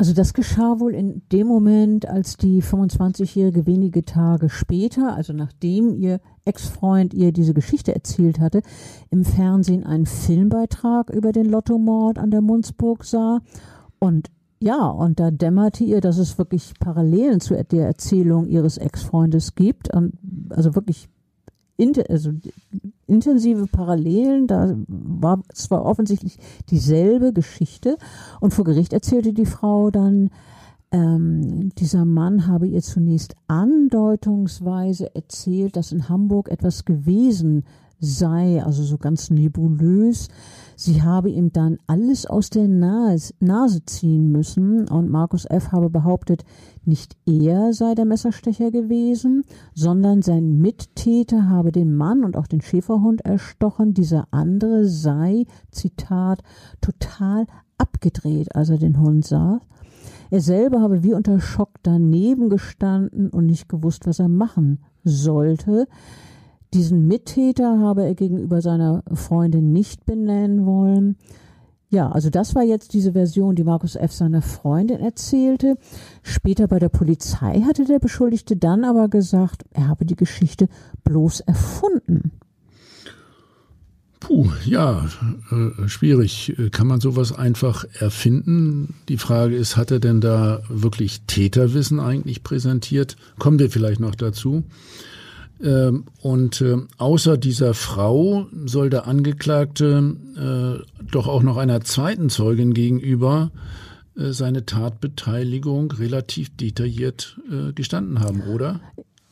Also das geschah wohl in dem Moment, als die 25-Jährige wenige Tage später, also nachdem ihr Ex-Freund ihr diese Geschichte erzählt hatte, im Fernsehen einen Filmbeitrag über den Lottomord an der Munzburg sah. Und ja, und da dämmerte ihr, dass es wirklich Parallelen zu der Erzählung ihres Ex-Freundes gibt. Also wirklich also intensive Parallelen. Da war zwar offensichtlich dieselbe Geschichte. Und vor Gericht erzählte die Frau dann, ähm, dieser Mann habe ihr zunächst andeutungsweise erzählt, dass in Hamburg etwas gewesen sei, also so ganz nebulös. Sie habe ihm dann alles aus der Nase ziehen müssen und Markus F. habe behauptet, nicht er sei der Messerstecher gewesen, sondern sein Mittäter habe den Mann und auch den Schäferhund erstochen. Dieser andere sei, Zitat, total abgedreht, als er den Hund sah. Er selber habe wie unter Schock daneben gestanden und nicht gewusst, was er machen sollte. Diesen Mittäter habe er gegenüber seiner Freundin nicht benennen wollen. Ja, also das war jetzt diese Version, die Markus F. seiner Freundin erzählte. Später bei der Polizei hatte der Beschuldigte dann aber gesagt, er habe die Geschichte bloß erfunden. Puh, ja, äh, schwierig. Kann man sowas einfach erfinden? Die Frage ist, hat er denn da wirklich Täterwissen eigentlich präsentiert? Kommen wir vielleicht noch dazu. Ähm, und äh, außer dieser Frau soll der Angeklagte äh, doch auch noch einer zweiten Zeugin gegenüber äh, seine Tatbeteiligung relativ detailliert gestanden haben, oder?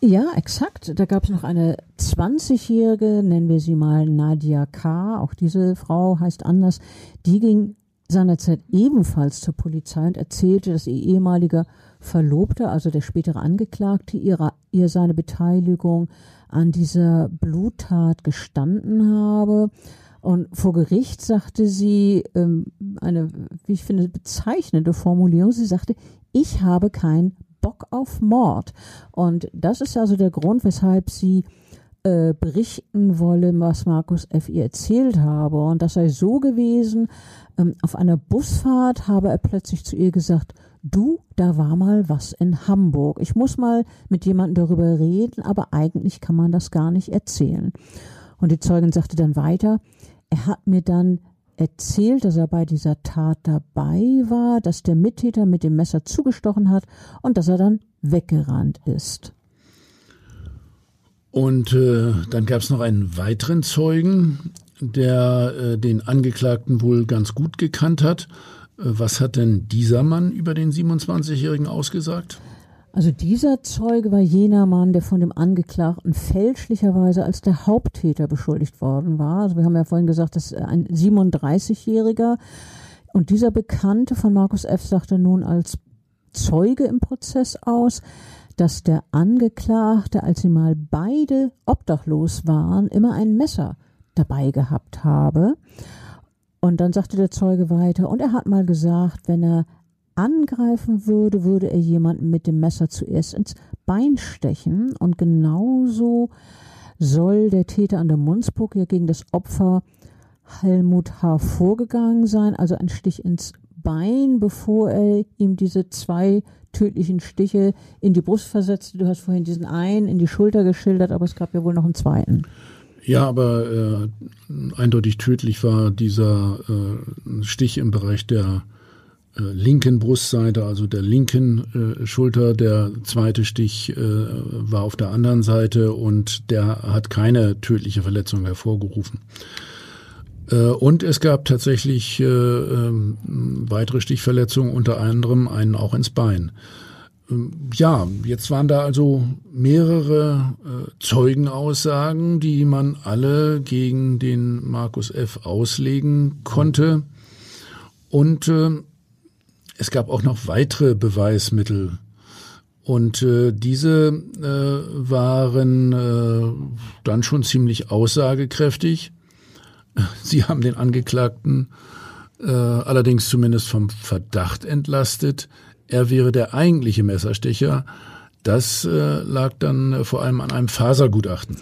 Ja, exakt. Da gab es noch eine 20-jährige, nennen wir sie mal Nadia K., auch diese Frau heißt anders, die ging seinerzeit ebenfalls zur Polizei und erzählte, dass ihr ehemaliger Verlobter, also der spätere Angeklagte, ihrer, ihr seine Beteiligung an dieser Bluttat gestanden habe. Und vor Gericht sagte sie ähm, eine, wie ich finde, bezeichnende Formulierung. Sie sagte, ich habe keinen Bock auf Mord. Und das ist also der Grund, weshalb sie äh, berichten wolle, was Markus F. ihr erzählt habe. Und das sei so gewesen, ähm, auf einer Busfahrt habe er plötzlich zu ihr gesagt, du, da war mal was in Hamburg. Ich muss mal mit jemandem darüber reden, aber eigentlich kann man das gar nicht erzählen. Und die Zeugin sagte dann weiter, er hat mir dann erzählt, dass er bei dieser Tat dabei war, dass der Mittäter mit dem Messer zugestochen hat und dass er dann weggerannt ist. Und äh, dann gab es noch einen weiteren Zeugen, der äh, den Angeklagten wohl ganz gut gekannt hat was hat denn dieser Mann über den 27-Jährigen ausgesagt? Also dieser Zeuge war jener Mann, der von dem Angeklagten fälschlicherweise als der Haupttäter beschuldigt worden war. Also wir haben ja vorhin gesagt, dass ein 37-Jähriger und dieser Bekannte von Markus F. sagte nun als Zeuge im Prozess aus, dass der Angeklagte, als sie mal beide obdachlos waren, immer ein Messer dabei gehabt habe. Und dann sagte der Zeuge weiter, und er hat mal gesagt, wenn er angreifen würde, würde er jemanden mit dem Messer zuerst ins Bein stechen. Und genauso soll der Täter an der Munzburg ja gegen das Opfer Helmut H. vorgegangen sein, also ein Stich ins Bein, bevor er ihm diese zwei tödlichen Stiche in die Brust versetzte. Du hast vorhin diesen einen in die Schulter geschildert, aber es gab ja wohl noch einen zweiten. Ja, aber äh, eindeutig tödlich war dieser äh, Stich im Bereich der äh, linken Brustseite, also der linken äh, Schulter. Der zweite Stich äh, war auf der anderen Seite und der hat keine tödliche Verletzung hervorgerufen. Äh, und es gab tatsächlich äh, ähm, weitere Stichverletzungen, unter anderem einen auch ins Bein. Ähm, ja, jetzt waren da also mehrere äh, Zeugenaussagen, die man alle gegen den Markus F. auslegen konnte. Und äh, es gab auch noch weitere Beweismittel. Und äh, diese äh, waren äh, dann schon ziemlich aussagekräftig. Sie haben den Angeklagten äh, allerdings zumindest vom Verdacht entlastet, er wäre der eigentliche Messerstecher. Das äh, lag dann äh, vor allem an einem Fasergutachten.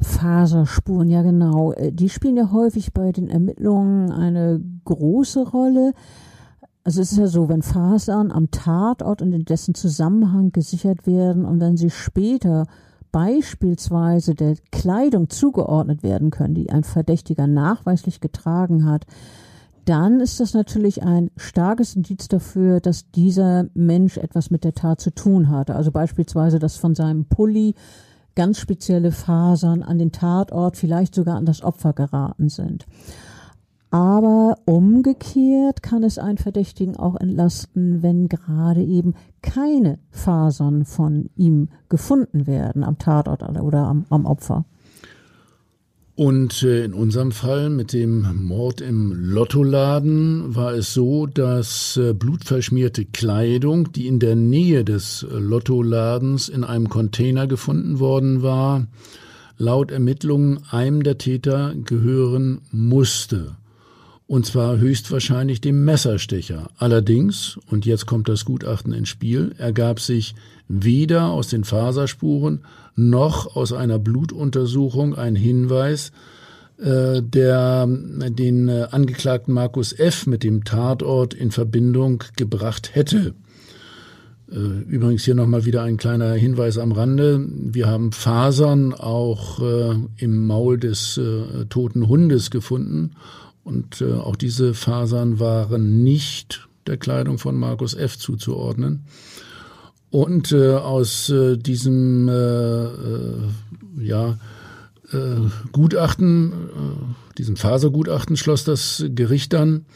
Faserspuren, ja genau. Äh, die spielen ja häufig bei den Ermittlungen eine große Rolle. Also es ist ja so, wenn Fasern am Tatort und in dessen Zusammenhang gesichert werden und wenn sie später beispielsweise der Kleidung zugeordnet werden können, die ein Verdächtiger nachweislich getragen hat, dann ist das natürlich ein starkes Indiz dafür, dass dieser Mensch etwas mit der Tat zu tun hatte. Also beispielsweise, dass von seinem Pulli ganz spezielle Fasern an den Tatort, vielleicht sogar an das Opfer geraten sind. Aber umgekehrt kann es einen Verdächtigen auch entlasten, wenn gerade eben keine Fasern von ihm gefunden werden am Tatort oder am, am Opfer. Und äh, in unserem Fall mit dem Mord im Lottoladen war es so, dass äh, blutverschmierte Kleidung, die in der Nähe des Lottoladens in einem Container gefunden worden war, laut Ermittlungen einem der Täter gehören musste und zwar höchstwahrscheinlich dem Messerstecher. Allerdings, und jetzt kommt das Gutachten ins Spiel, ergab sich weder aus den Faserspuren noch aus einer Blutuntersuchung ein Hinweis, äh, der den äh, Angeklagten Markus F. mit dem Tatort in Verbindung gebracht hätte. Äh, übrigens hier nochmal wieder ein kleiner Hinweis am Rande. Wir haben Fasern auch im Maul des toten Hundes gefunden und äh, auch diese Fasern waren nicht der Kleidung von Markus F. zuzuordnen. Und äh, aus äh, diesem äh, äh, ja, äh, Gutachten, äh, diesem Fasergutachten schloss das Gericht dann,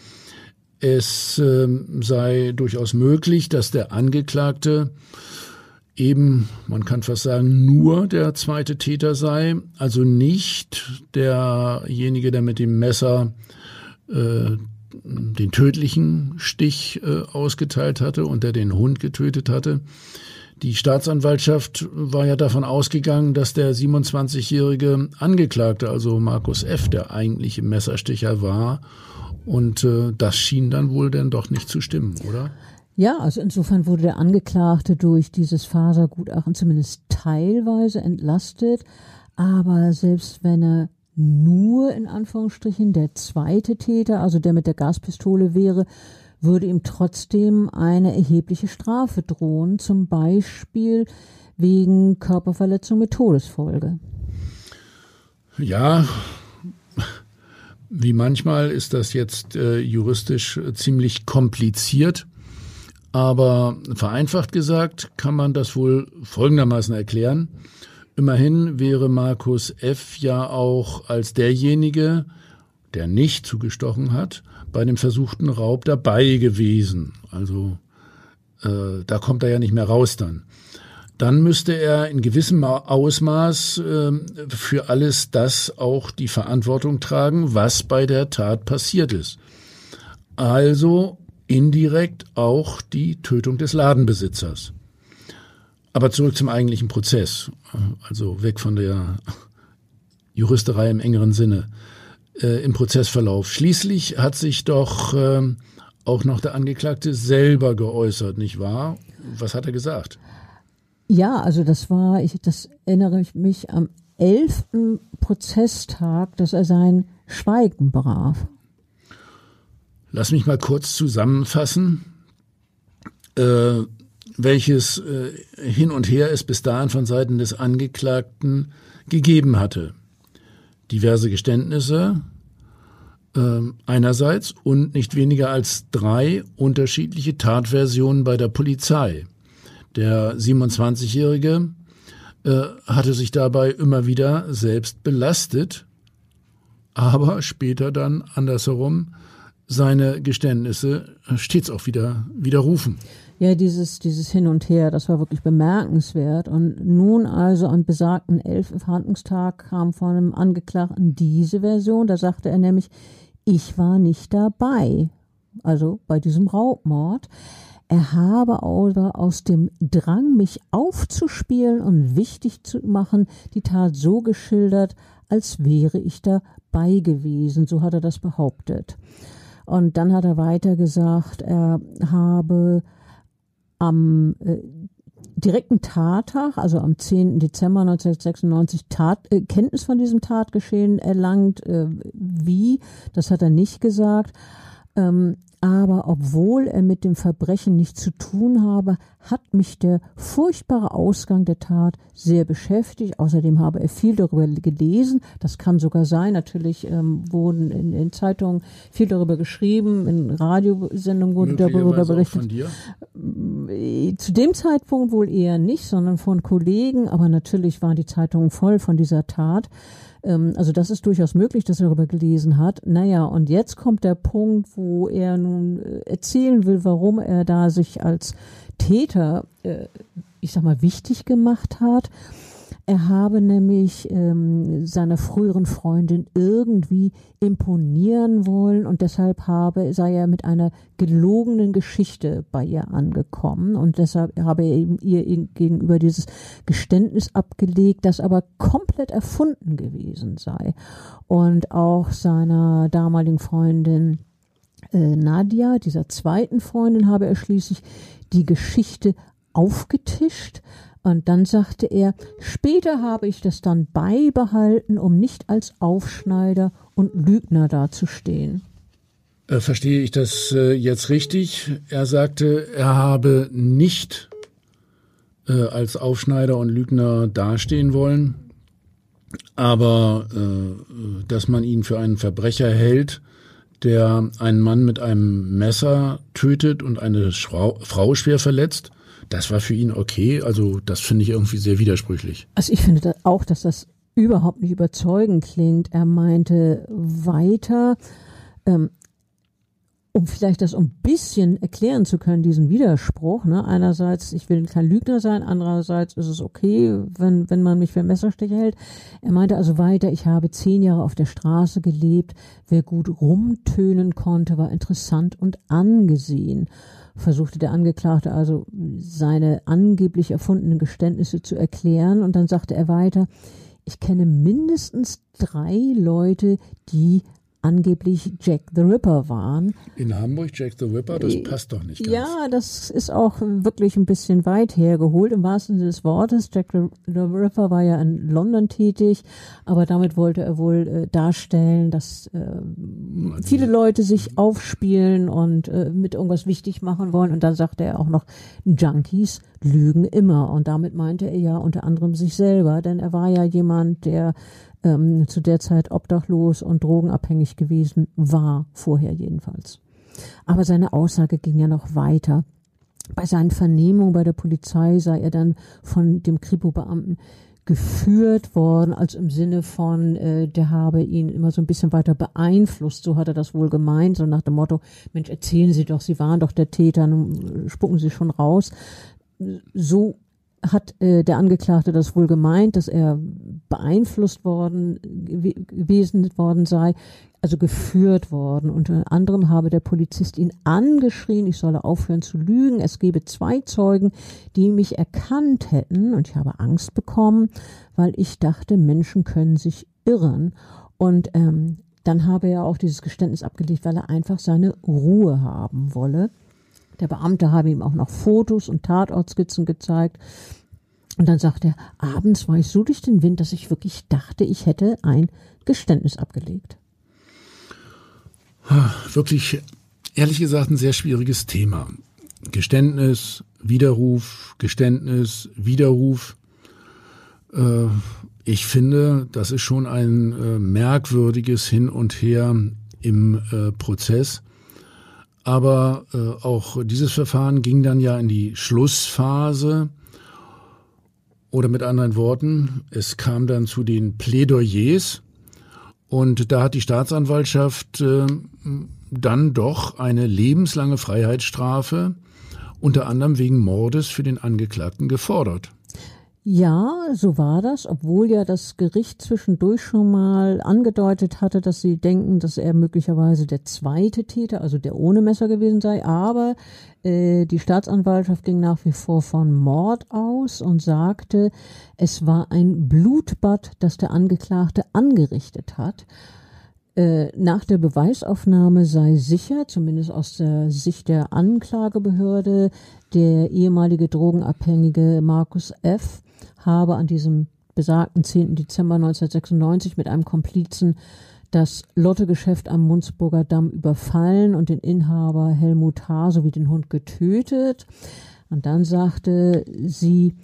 es äh, sei durchaus möglich, dass der Angeklagte eben, man kann fast sagen, nur der zweite Täter sei, also nicht derjenige, der mit dem Messer äh, den tödlichen Stich äh, ausgeteilt hatte und der den Hund getötet hatte. Die Staatsanwaltschaft war ja davon ausgegangen, dass der 27-jährige Angeklagte, also Markus F., der eigentliche Messersticher war. Und äh, das schien dann wohl denn doch nicht zu stimmen, oder? Ja, also insofern wurde der Angeklagte durch dieses Fasergutachten zumindest teilweise entlastet. Aber selbst wenn er nur in Anführungsstrichen der zweite Täter, also der mit der Gaspistole wäre, würde ihm trotzdem eine erhebliche Strafe drohen, zum Beispiel wegen Körperverletzung mit Todesfolge. Ja, wie manchmal ist das jetzt äh, juristisch ziemlich kompliziert, aber vereinfacht gesagt kann man das wohl folgendermaßen erklären. Immerhin wäre Markus F. ja auch als derjenige, der nicht zugestochen hat, bei dem versuchten Raub dabei gewesen. Also äh, da kommt er ja nicht mehr raus dann. Dann müsste er in gewissem Ausmaß äh, für alles das auch die Verantwortung tragen, was bei der Tat passiert ist. Also indirekt auch die Tötung des Ladenbesitzers. Aber zurück zum eigentlichen Prozess, also weg von der Juristerei im engeren Sinne, äh, im Prozessverlauf. Schließlich hat sich doch äh, auch noch der Angeklagte selber geäußert, nicht wahr? Was hat er gesagt? Ja, also das war, ich, das erinnere ich mich am elften Prozesstag, dass er sein Schweigen brach. Lass mich mal kurz zusammenfassen. Äh, welches äh, hin und her es bis dahin von Seiten des Angeklagten gegeben hatte. Diverse Geständnisse, äh, einerseits und nicht weniger als drei unterschiedliche Tatversionen bei der Polizei. Der 27-Jährige äh, hatte sich dabei immer wieder selbst belastet, aber später dann andersherum seine Geständnisse stets auch wieder widerrufen. Ja, dieses, dieses Hin und Her, das war wirklich bemerkenswert. Und nun also am besagten 11. Verhandlungstag kam von einem Angeklagten diese Version. Da sagte er nämlich, ich war nicht dabei. Also bei diesem Raubmord. Er habe aber aus dem Drang, mich aufzuspielen und wichtig zu machen, die Tat so geschildert, als wäre ich dabei gewesen. So hat er das behauptet. Und dann hat er weiter gesagt, er habe am äh, direkten Tattag, also am 10. Dezember 1996, Tat, äh, Kenntnis von diesem Tatgeschehen erlangt. Äh, wie, das hat er nicht gesagt. Ähm, aber obwohl er mit dem Verbrechen nichts zu tun habe, hat mich der furchtbare Ausgang der Tat sehr beschäftigt. Außerdem habe er viel darüber gelesen. Das kann sogar sein. Natürlich ähm, wurden in, in, Zeitungen viel darüber geschrieben, in Radiosendungen wurde darüber berichtet. Von dir? Äh, zu dem Zeitpunkt wohl eher nicht, sondern von Kollegen. Aber natürlich waren die Zeitungen voll von dieser Tat. Ähm, also das ist durchaus möglich, dass er darüber gelesen hat. Naja, und jetzt kommt der Punkt, wo er nun äh, erzählen will, warum er da sich als Täter, äh, ich sag mal, wichtig gemacht hat. Er habe nämlich ähm, seiner früheren Freundin irgendwie imponieren wollen und deshalb habe, sei er mit einer gelogenen Geschichte bei ihr angekommen und deshalb habe er eben ihr gegenüber dieses Geständnis abgelegt, das aber komplett erfunden gewesen sei. Und auch seiner damaligen Freundin äh, Nadia, dieser zweiten Freundin, habe er schließlich die Geschichte aufgetischt und dann sagte er, später habe ich das dann beibehalten, um nicht als Aufschneider und Lügner dazustehen. Äh, verstehe ich das äh, jetzt richtig? Er sagte, er habe nicht äh, als Aufschneider und Lügner dastehen wollen, aber dass man ihn für einen Verbrecher hält, der einen Mann mit einem Messer tötet und eine Frau schwer verletzt das war für ihn okay. Also das finde ich irgendwie sehr widersprüchlich. Also ich finde auch, dass das überhaupt nicht überzeugend klingt. Er meinte weiter, ähm, um vielleicht das ein bisschen erklären zu können, diesen Widerspruch. Ne? Einerseits, ich will kein Lügner sein, andererseits ist es okay, wenn, wenn man mich für Messerstecher hält. Er meinte also weiter, ich habe zehn Jahre auf der Straße gelebt. Wer gut rumtönen konnte, war interessant und angesehen versuchte der Angeklagte also seine angeblich erfundenen Geständnisse zu erklären. Und dann sagte er weiter, ich kenne mindestens drei Leute, die angeblich Jack the Ripper waren. In Hamburg Jack the Ripper, das äh, passt doch nicht ganz. Ja, das ist auch wirklich ein bisschen weit hergeholt, im wahrsten Sinne des Wortes. Jack the Ripper war ja in London tätig, aber damit wollte er wohl äh, darstellen, dass äh, viele Leute sich aufspielen und äh, mit irgendwas wichtig machen wollen. Und dann sagte er auch noch, Junkies lügen immer. Und damit meinte er ja unter anderem sich selber, denn er war ja jemand, der ähm, zu der Zeit obdachlos und drogenabhängig gewesen war, vorher jedenfalls. Aber seine Aussage ging ja noch weiter. Bei seinen Vernehmungen bei der Polizei sei er dann von dem Kripo-Beamten geführt worden, als im Sinne von, äh, der habe ihn immer so ein bisschen weiter beeinflusst, so hat er das wohl gemeint, so nach dem Motto, Mensch, erzählen Sie doch, Sie waren doch der Täter, nun spucken Sie schon raus. So hat äh, der Angeklagte das wohl gemeint, dass er beeinflusst worden gewesen worden sei, also geführt worden. Unter anderem habe der Polizist ihn angeschrien, ich solle aufhören zu lügen. Es gebe zwei Zeugen, die mich erkannt hätten und ich habe Angst bekommen, weil ich dachte, Menschen können sich irren. Und ähm, dann habe er auch dieses Geständnis abgelegt, weil er einfach seine Ruhe haben wolle. Der Beamte habe ihm auch noch Fotos und Tatortskizzen gezeigt. Und dann sagt er, abends war ich so durch den Wind, dass ich wirklich dachte, ich hätte ein Geständnis abgelegt. Wirklich, ehrlich gesagt, ein sehr schwieriges Thema. Geständnis, Widerruf, Geständnis, Widerruf. Äh, ich finde, das ist schon ein äh, merkwürdiges Hin und Her im äh, Prozess. Aber äh, auch dieses Verfahren ging dann ja in die Schlussphase. Oder mit anderen Worten, es kam dann zu den Plädoyers. Und da hat die Staatsanwaltschaft äh, dann doch eine lebenslange Freiheitsstrafe unter anderem wegen Mordes für den Angeklagten gefordert. Ja, so war das, obwohl ja das Gericht zwischendurch schon mal angedeutet hatte, dass sie denken, dass er möglicherweise der zweite Täter, also der ohne Messer gewesen sei. Aber äh, die Staatsanwaltschaft ging nach wie vor von Mord aus und sagte, es war ein Blutbad, das der Angeklagte angerichtet hat. Äh, nach der Beweisaufnahme sei sicher, zumindest aus der Sicht der Anklagebehörde, der ehemalige Drogenabhängige Markus F. habe an diesem besagten 10. Dezember 1996 mit einem Komplizen das Lottegeschäft am Munzburger Damm überfallen und den Inhaber Helmut H. sowie den Hund getötet. Und dann sagte sie,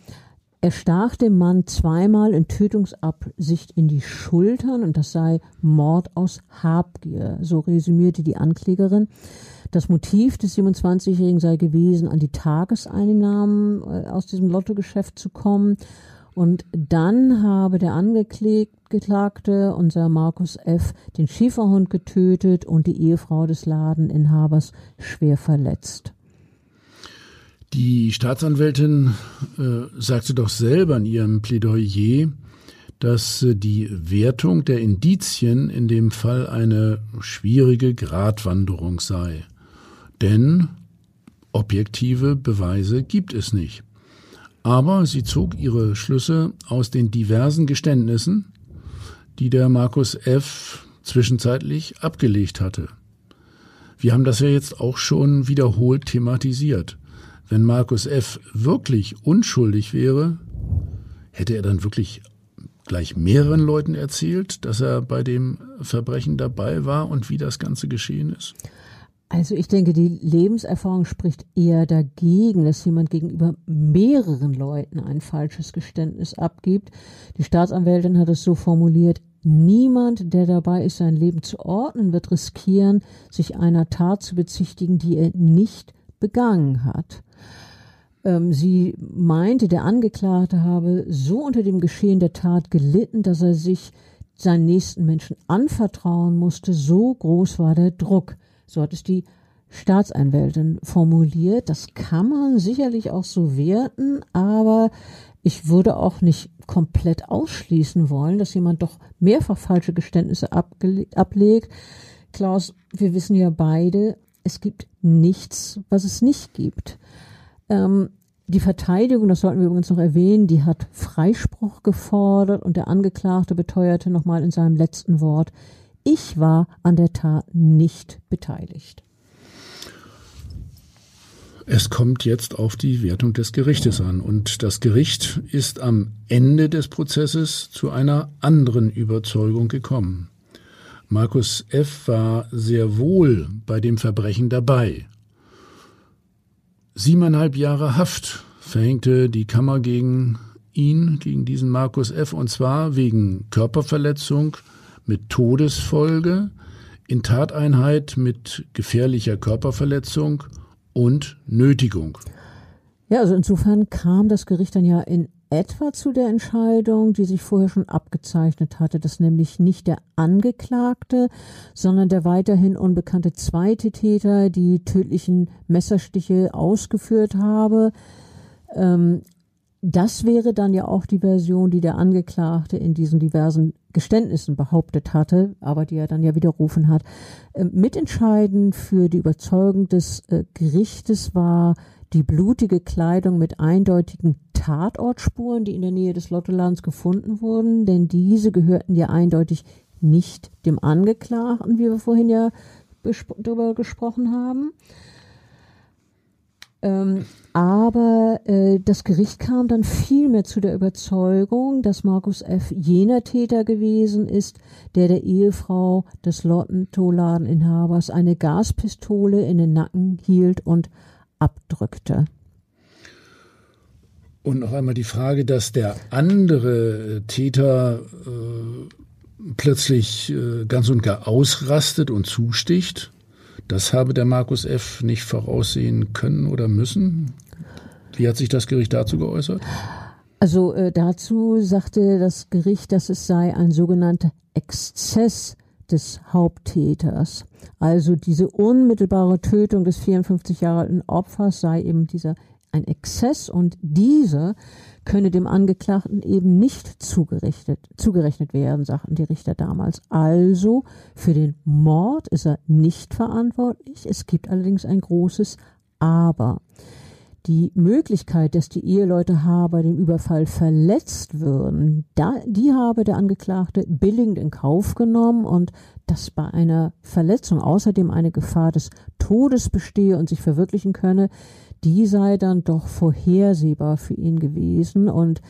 er stach dem Mann zweimal in Tötungsabsicht in die Schultern und das sei Mord aus Habgier, so resümierte die Anklägerin. Das Motiv des 27-Jährigen sei gewesen, an die Tageseinnahmen äh, aus diesem Lottogeschäft zu kommen. Und dann habe der Angeklagte, unser Markus F., den Schieferhund getötet und die Ehefrau des Ladeninhabers schwer verletzt. Die Staatsanwältin äh, sagte doch selber in ihrem Plädoyer, dass äh, die Wertung der Indizien in dem Fall eine schwierige Gratwanderung sei. Denn objektive Beweise gibt es nicht. Aber sie zog ihre Schlüsse aus den diversen Geständnissen, die der Markus F. zwischenzeitlich abgelegt hatte. Wir haben das ja jetzt auch schon wiederholt thematisiert. Wenn Markus F. wirklich unschuldig wäre, hätte er dann wirklich gleich mehreren Leuten erzählt, dass er bei dem Verbrechen dabei war und wie das Ganze geschehen ist? Also ich denke, die Lebenserfahrung spricht eher dagegen, dass jemand gegenüber mehreren Leuten ein falsches Geständnis abgibt. Die Staatsanwältin hat es so formuliert, niemand, der dabei ist, sein Leben zu ordnen, wird riskieren, sich einer Tat zu bezichtigen, die er nicht begangen hat. Ähm, sie meinte, der Angeklagte habe so unter dem Geschehen der Tat gelitten, dass er sich seinen nächsten Menschen anvertrauen musste. So groß war der Druck. So hat es die Staatsanwältin formuliert. Das kann man sicherlich auch so werten, aber ich würde auch nicht komplett ausschließen wollen, dass jemand doch mehrfach falsche Geständnisse ablegt. Klaus, wir wissen ja beide, es gibt nichts, was es nicht gibt. Ähm, die Verteidigung, das sollten wir übrigens noch erwähnen, die hat Freispruch gefordert und der Angeklagte beteuerte nochmal in seinem letzten Wort, ich war an der Tat nicht beteiligt. Es kommt jetzt auf die Wertung des Gerichtes an und das Gericht ist am Ende des Prozesses zu einer anderen Überzeugung gekommen. Markus F. war sehr wohl bei dem Verbrechen dabei. Siebeneinhalb Jahre Haft verhängte die Kammer gegen ihn, gegen diesen Markus F., und zwar wegen Körperverletzung mit Todesfolge, in Tateinheit mit gefährlicher Körperverletzung und Nötigung. Ja, also insofern kam das Gericht dann ja in etwa zu der Entscheidung, die sich vorher schon abgezeichnet hatte, dass nämlich nicht der Angeklagte, sondern der weiterhin unbekannte zweite Täter die tödlichen Messerstiche ausgeführt habe. Ähm, das wäre dann ja auch die Version, die der Angeklagte in diesen diversen Geständnissen behauptet hatte, aber die er dann ja widerrufen hat. Ähm, mitentscheidend für die Überzeugung des äh, Gerichtes war die blutige Kleidung mit eindeutigen Tatortspuren, die in der Nähe des Lottoladens gefunden wurden, denn diese gehörten ja eindeutig nicht dem Angeklagten, wie wir vorhin ja darüber gesprochen haben. Ähm, aber äh, das Gericht kam dann vielmehr zu der Überzeugung, dass Markus F. jener Täter gewesen ist, der der Ehefrau des Lottoladeninhabers eine Gaspistole in den Nacken hielt und abdrückte. Und noch einmal die Frage, dass der andere Täter äh, plötzlich äh, ganz und gar ausrastet und zusticht. Das habe der Markus F. nicht voraussehen können oder müssen. Wie hat sich das Gericht dazu geäußert? Also äh, dazu sagte das Gericht, dass es sei ein sogenannter Exzess des Haupttäters. Also diese unmittelbare Tötung des 54 Jahre alten Opfers sei eben dieser ein Exzess und dieser könne dem Angeklagten eben nicht zugerechnet, zugerechnet werden, sagten die Richter damals. Also für den Mord ist er nicht verantwortlich. Es gibt allerdings ein großes Aber. Die Möglichkeit, dass die Eheleute H. bei dem Überfall verletzt würden, da, die habe der Angeklagte billigend in Kauf genommen und dass bei einer Verletzung außerdem eine Gefahr des Todes bestehe und sich verwirklichen könne, die sei dann doch vorhersehbar für ihn gewesen und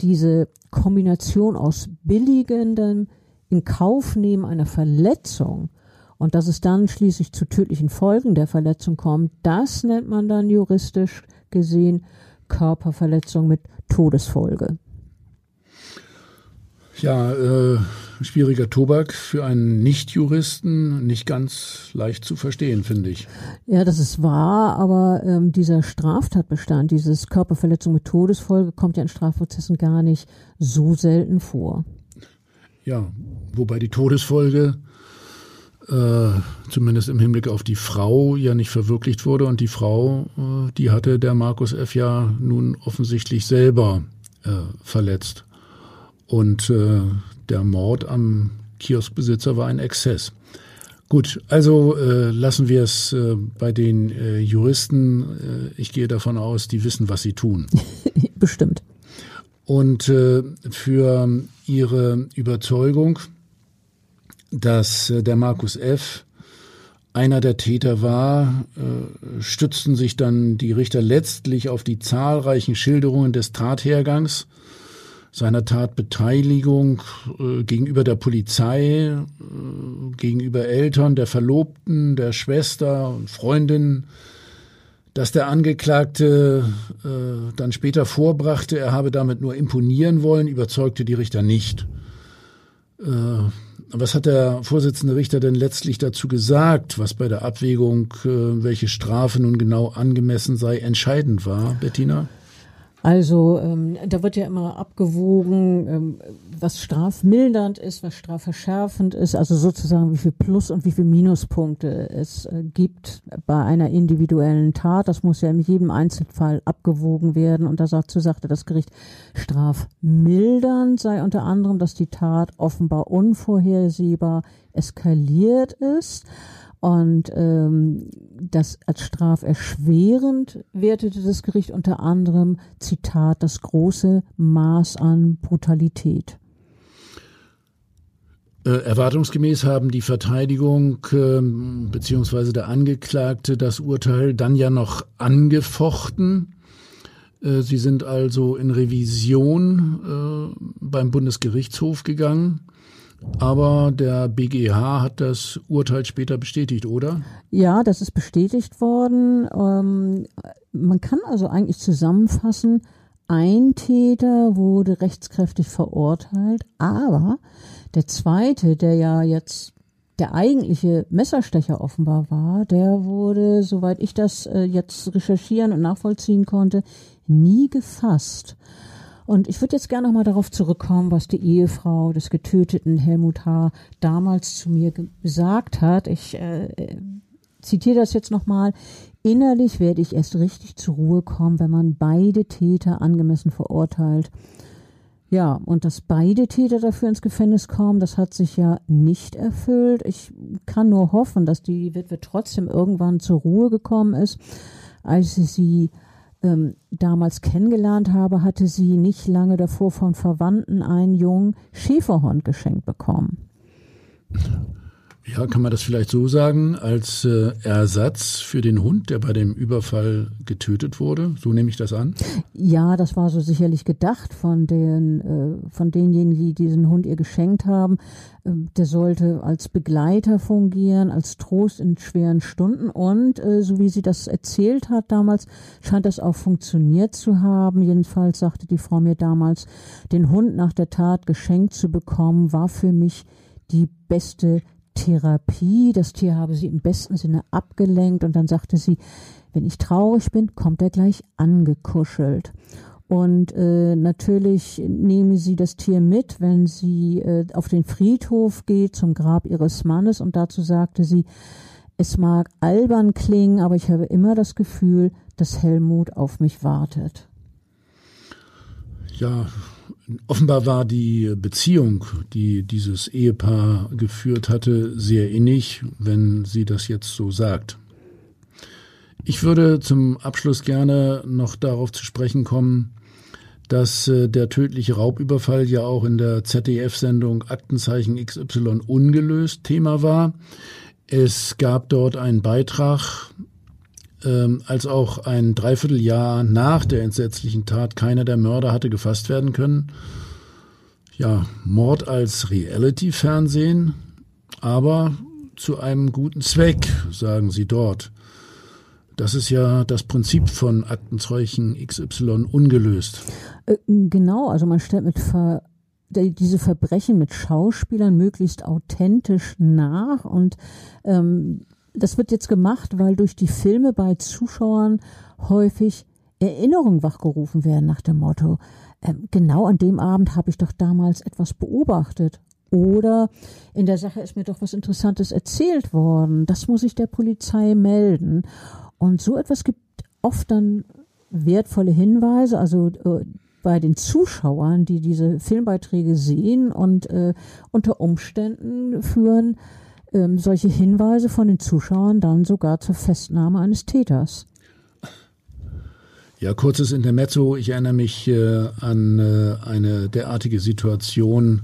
diese Kombination aus billigendem in Kauf nehmen einer Verletzung und dass es dann schließlich zu tödlichen Folgen der Verletzung kommt, das nennt man dann juristisch gesehen Körperverletzung mit Todesfolge. Ja, äh, schwieriger Tobak für einen Nichtjuristen, nicht ganz leicht zu verstehen, finde ich. Ja, das ist wahr, aber ähm, dieser Straftatbestand, dieses Körperverletzung mit Todesfolge, kommt ja in Strafprozessen gar nicht so selten vor. Ja, wobei die Todesfolge äh, zumindest im Hinblick auf die Frau ja nicht verwirklicht wurde und die Frau, äh, die hatte der Markus F. ja nun offensichtlich selber äh, verletzt. Und äh, der Mord am Kioskbesitzer war ein Exzess. Gut, also äh, lassen wir es äh, bei den äh, Juristen. Äh, ich gehe davon aus, die wissen, was sie tun. Bestimmt. Und äh, für ihre Überzeugung, dass äh, der Markus F. einer der Täter war, stützten sich dann die Richter letztlich auf die zahlreichen Schilderungen des Tathergangs seiner Tatbeteiligung äh, gegenüber der Polizei, äh, gegenüber Eltern, der Verlobten, der Schwester und Freundin, dass der Angeklagte äh, dann später vorbrachte, er habe damit nur imponieren wollen, überzeugte die Richter nicht. Äh, was hat der Vorsitzende Richter denn letztlich dazu gesagt, was bei der Abwägung, äh, welche Strafe nun genau angemessen sei, entscheidend war, Bettina? Also ähm, da wird ja immer abgewogen, ähm, was strafmildernd ist, was strafverschärfend ist, also sozusagen wie viel Plus- und wie viel Minuspunkte es äh, gibt bei einer individuellen Tat. Das muss ja in jedem Einzelfall abgewogen werden. Und dazu sagte das Gericht, strafmildernd sei unter anderem, dass die Tat offenbar unvorhersehbar eskaliert ist. Und ähm, das als straferschwerend wertete das Gericht unter anderem, Zitat, das große Maß an Brutalität. Äh, erwartungsgemäß haben die Verteidigung äh, bzw. der Angeklagte das Urteil dann ja noch angefochten. Äh, sie sind also in Revision äh, beim Bundesgerichtshof gegangen. Aber der BGH hat das Urteil später bestätigt, oder? Ja, das ist bestätigt worden. Ähm, man kann also eigentlich zusammenfassen, ein Täter wurde rechtskräftig verurteilt, aber der zweite, der ja jetzt der eigentliche Messerstecher offenbar war, der wurde, soweit ich das äh, jetzt recherchieren und nachvollziehen konnte, nie gefasst. Und ich würde jetzt gerne noch mal darauf zurückkommen, was die Ehefrau des getöteten Helmut H. damals zu mir gesagt hat. Ich äh, äh, zitiere das jetzt noch mal. Innerlich werde ich erst richtig zur Ruhe kommen, wenn man beide Täter angemessen verurteilt. Ja, und dass beide Täter dafür ins Gefängnis kommen, das hat sich ja nicht erfüllt. Ich kann nur hoffen, dass die Witwe trotzdem irgendwann zur Ruhe gekommen ist, als sie ähm, damals kennengelernt habe, hatte sie nicht lange davor von Verwandten einen jungen Schäferhund geschenkt bekommen. Ja, kann man das vielleicht so sagen, als äh, Ersatz für den Hund, der bei dem Überfall getötet wurde? So nehme ich das an? Ja, das war so sicherlich gedacht von den, äh, von denjenigen, die diesen Hund ihr geschenkt haben. Ähm, der sollte als Begleiter fungieren, als Trost in schweren Stunden. Und äh, so wie sie das erzählt hat damals, scheint das auch funktioniert zu haben. Jedenfalls sagte die Frau mir damals, den Hund nach der Tat geschenkt zu bekommen, war für mich die beste Therapie. Das Tier habe sie im besten Sinne abgelenkt und dann sagte sie, wenn ich traurig bin, kommt er gleich angekuschelt. Und äh, natürlich nehme sie das Tier mit, wenn sie äh, auf den Friedhof geht zum Grab ihres Mannes. Und dazu sagte sie, es mag albern klingen, aber ich habe immer das Gefühl, dass Helmut auf mich wartet. Ja, Offenbar war die Beziehung, die dieses Ehepaar geführt hatte, sehr innig, wenn sie das jetzt so sagt. Ich würde zum Abschluss gerne noch darauf zu sprechen kommen, dass äh, der tödliche Raubüberfall ja auch in der ZDF-Sendung Aktenzeichen XY ungelöst Thema war. Es gab dort einen Beitrag ähm, als auch ein Dreivierteljahr nach der entsetzlichen Tat keiner der Mörder hatte gefasst werden können. Ja, Mord als Reality-Fernsehen, aber zu einem guten Zweck, sagen sie dort. Das ist ja das Prinzip von Aktenzeugen XY ungelöst. Äh, genau, also man stellt mit Ver diese Verbrechen mit Schauspielern möglichst authentisch nach und ähm, das wird jetzt gemacht, weil durch die Filme bei Zuschauern häufig Erinnerungen wachgerufen werden nach dem Motto, äh, genau an dem Abend habe ich doch damals etwas beobachtet. Oder in der Sache ist mir doch was Interessantes erzählt worden. Das muss ich der Polizei melden. Und so etwas gibt oft dann wertvolle Hinweise, also äh, bei den Zuschauern, die diese Filmbeiträge sehen und äh, unter Umständen führen ähm, solche Hinweise von den Zuschauern dann sogar zur Festnahme eines Täters. Ja, kurzes Intermezzo. Ich erinnere mich äh, an äh, eine derartige Situation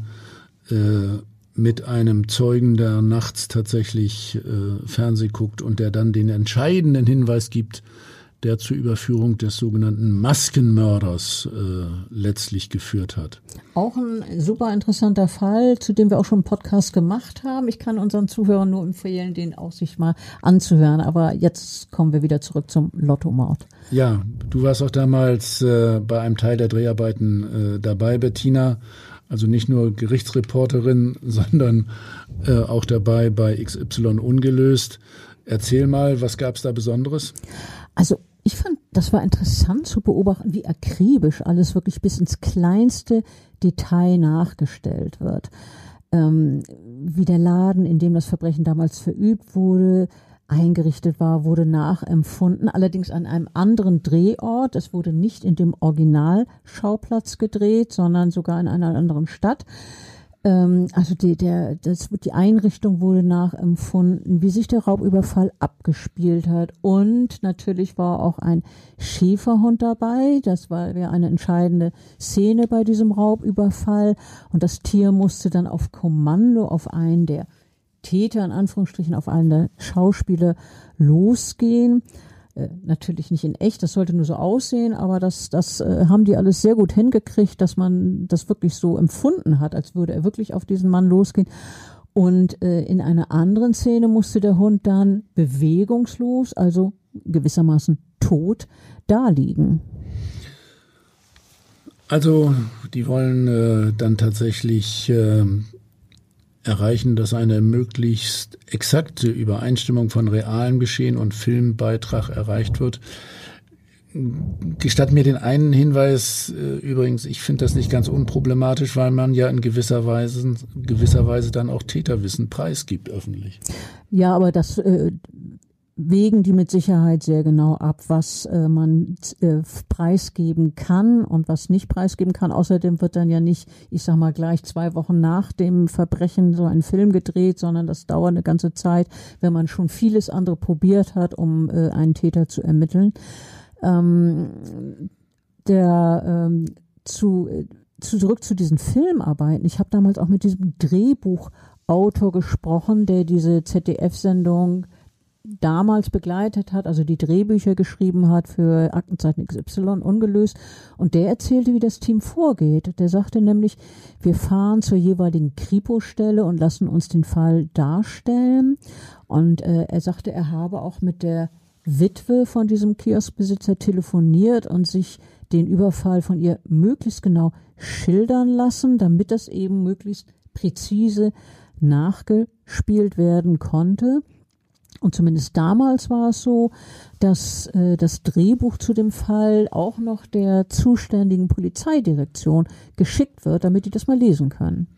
äh, mit einem Zeugen, der nachts tatsächlich äh, Fernseh guckt und der dann den entscheidenden Hinweis gibt, der zur Überführung des sogenannten Maskenmörders äh, letztlich geführt hat. Auch ein super interessanter Fall, zu dem wir auch schon einen Podcast gemacht haben. Ich kann unseren Zuhörern nur empfehlen, den auch sich mal anzuhören. Aber jetzt kommen wir wieder zurück zum Lottomord. Ja, du warst auch damals äh, bei einem Teil der Dreharbeiten äh, dabei, Bettina. Also nicht nur Gerichtsreporterin, sondern äh, auch dabei bei XY ungelöst. Erzähl mal, was gab es da Besonderes? Also ich fand, das war interessant zu beobachten, wie akribisch alles wirklich bis ins kleinste Detail nachgestellt wird. Ähm, wie der Laden, in dem das Verbrechen damals verübt wurde, eingerichtet war, wurde nachempfunden, allerdings an einem anderen Drehort. Es wurde nicht in dem Originalschauplatz gedreht, sondern sogar in einer anderen Stadt. Ähm, also die, der, das, die Einrichtung wurde nachempfunden, wie sich der Raubüberfall abgespielt hat. Und natürlich war auch ein Schäferhund dabei. Das war ja eine entscheidende Szene bei diesem Raubüberfall. Und das Tier musste dann auf Kommando auf einen der Täter, in Anführungsstrichen, auf einen der Schauspieler losgehen. Äh, natürlich nicht in echt, das sollte nur so aussehen, aber das, das äh, haben die alles sehr gut hingekriegt, dass man das wirklich so empfunden hat, als würde er wirklich auf diesen Mann losgehen. Und äh, in einer anderen Szene musste der Hund dann bewegungslos, also gewissermaßen tot, da liegen. Also, die wollen äh, dann tatsächlich äh, erreichen, dass eine möglichst exakte Übereinstimmung von realem Geschehen und Filmbeitrag erreicht wird. Gestatt mir den einen Hinweis, äh, übrigens, ich finde das nicht ganz unproblematisch, weil man ja in gewisser Weise, gewisser Weise dann auch Täterwissen preisgibt öffentlich. Ja, aber das äh, wägen die mit Sicherheit sehr genau ab, was äh, man äh, preisgeben kann und was nicht preisgeben kann. Außerdem wird dann ja nicht, ich sag mal, gleich zwei Wochen nach dem Verbrechen so ein Film gedreht, sondern das dauert eine ganze Zeit, wenn man schon vieles andere probiert hat, um äh, einen Täter zu ermitteln. Ähm, der ähm, zu, zu zurück zu diesen Filmarbeiten. Ich habe damals auch mit diesem Drehbuch Drehbuchautor gesprochen, der diese ZDF-Sendung damals begleitet hat, also die Drehbücher geschrieben hat für Aktenzeichen XY ungelöst. Und der erzählte, wie das Team vorgeht. Der sagte nämlich, wir fahren zur jeweiligen Kripo-Stelle und lassen uns den Fall darstellen. Und äh, er sagte, er habe auch mit der Witwe von diesem Kioskbesitzer telefoniert und sich den Überfall von ihr möglichst genau schildern lassen, damit das eben möglichst präzise nachgespielt werden konnte. Und zumindest damals war es so, dass äh, das Drehbuch zu dem Fall auch noch der zuständigen Polizeidirektion geschickt wird, damit die das mal lesen können.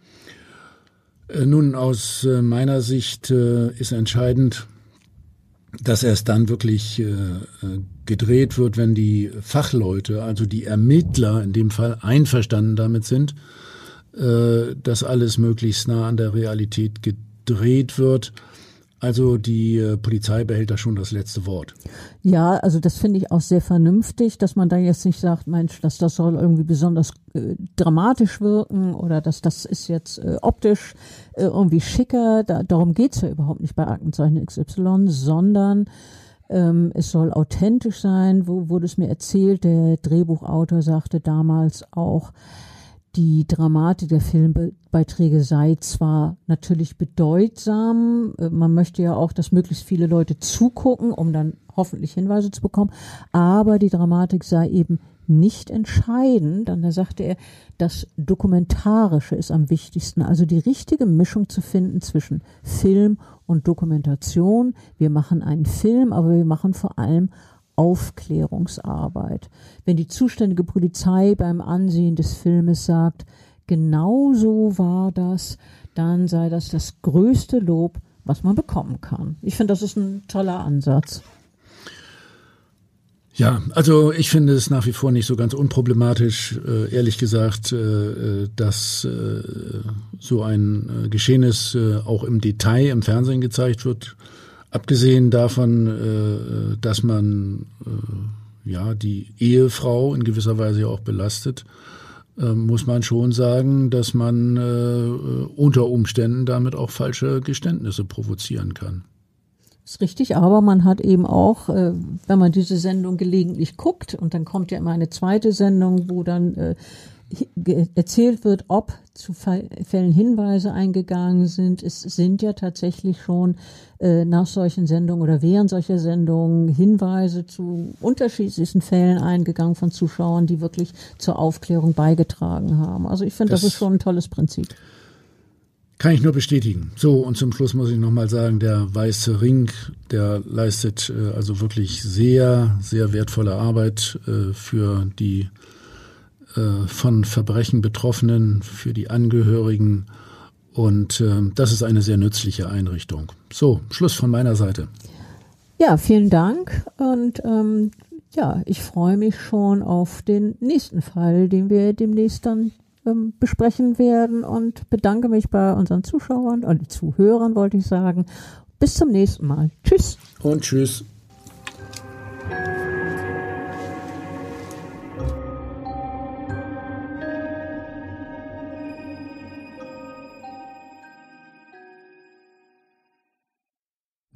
Äh, nun, aus äh, meiner Sicht äh, ist entscheidend, dass erst dann wirklich gedreht wird, wenn die Fachleute, also die Ermittler in dem Fall einverstanden damit sind, dass alles möglichst nah an der Realität gedreht wird. Also die äh, Polizei behält da schon das letzte Wort. Ja, also das finde ich auch sehr vernünftig, dass man da jetzt nicht sagt, Mensch, dass das soll irgendwie besonders äh, dramatisch wirken oder dass das ist jetzt äh, optisch äh, irgendwie schicker. Da, darum geht's ja überhaupt nicht bei Aktenzeichen XY, sondern ähm, es soll authentisch sein. Wo wurde es mir erzählt? Der Drehbuchautor sagte damals auch, die Dramatik der Filmbeiträge sei zwar natürlich bedeutsam, äh, man möchte ja auch, dass möglichst viele Leute zugucken, um dann hoffentlich Hinweise zu bekommen, aber die Dramatik sei eben nicht entscheidend. Dann da sagte er, das Dokumentarische ist am wichtigsten, also die richtige Mischung zu finden zwischen Film und Dokumentation. Wir machen einen Film, aber wir machen vor allem Aufklärungsarbeit. Wenn die zuständige Polizei beim Ansehen des Filmes sagt, genau so war das, dann sei das das größte Lob, was man bekommen kann. Ich finde, das ist ein toller Ansatz. Ja, also ich finde es nach wie vor nicht so ganz unproblematisch, äh, ehrlich gesagt, äh, dass äh, so ein Geschehnis auch im Detail im Fernsehen gezeigt wird. Abgesehen davon, äh, dass man äh, ja die Ehefrau in gewisser Weise auch belastet, äh, muss man schon sagen, dass man unter Umständen damit auch falsche Geständnisse provozieren kann. Ist richtig, aber man hat eben auch, wenn man diese Sendung gelegentlich guckt, und dann kommt ja immer eine zweite Sendung, wo dann erzählt wird, ob zu Fällen Hinweise eingegangen sind. Es sind ja tatsächlich schon äh, nach solchen Sendungen oder während solcher Sendungen Hinweise zu unterschiedlichsten Fällen eingegangen von Zuschauern, die wirklich zur Aufklärung beigetragen haben. Also ich finde, das, das ist schon ein tolles Prinzip. Kann ich nur bestätigen. So, und zum Schluss muss ich nochmal sagen, der Weiße Ring, der leistet äh, also wirklich sehr, sehr wertvolle Arbeit äh, für die äh, von Verbrechen Betroffenen, für die Angehörigen. Und äh, das ist eine sehr nützliche Einrichtung. So, Schluss von meiner Seite. Ja, vielen Dank. Und ähm, ja, ich freue mich schon auf den nächsten Fall, den wir demnächst dann ähm, besprechen werden und bedanke mich bei unseren Zuschauern und Zuhörern, wollte ich sagen. Bis zum nächsten Mal. Tschüss. Und tschüss.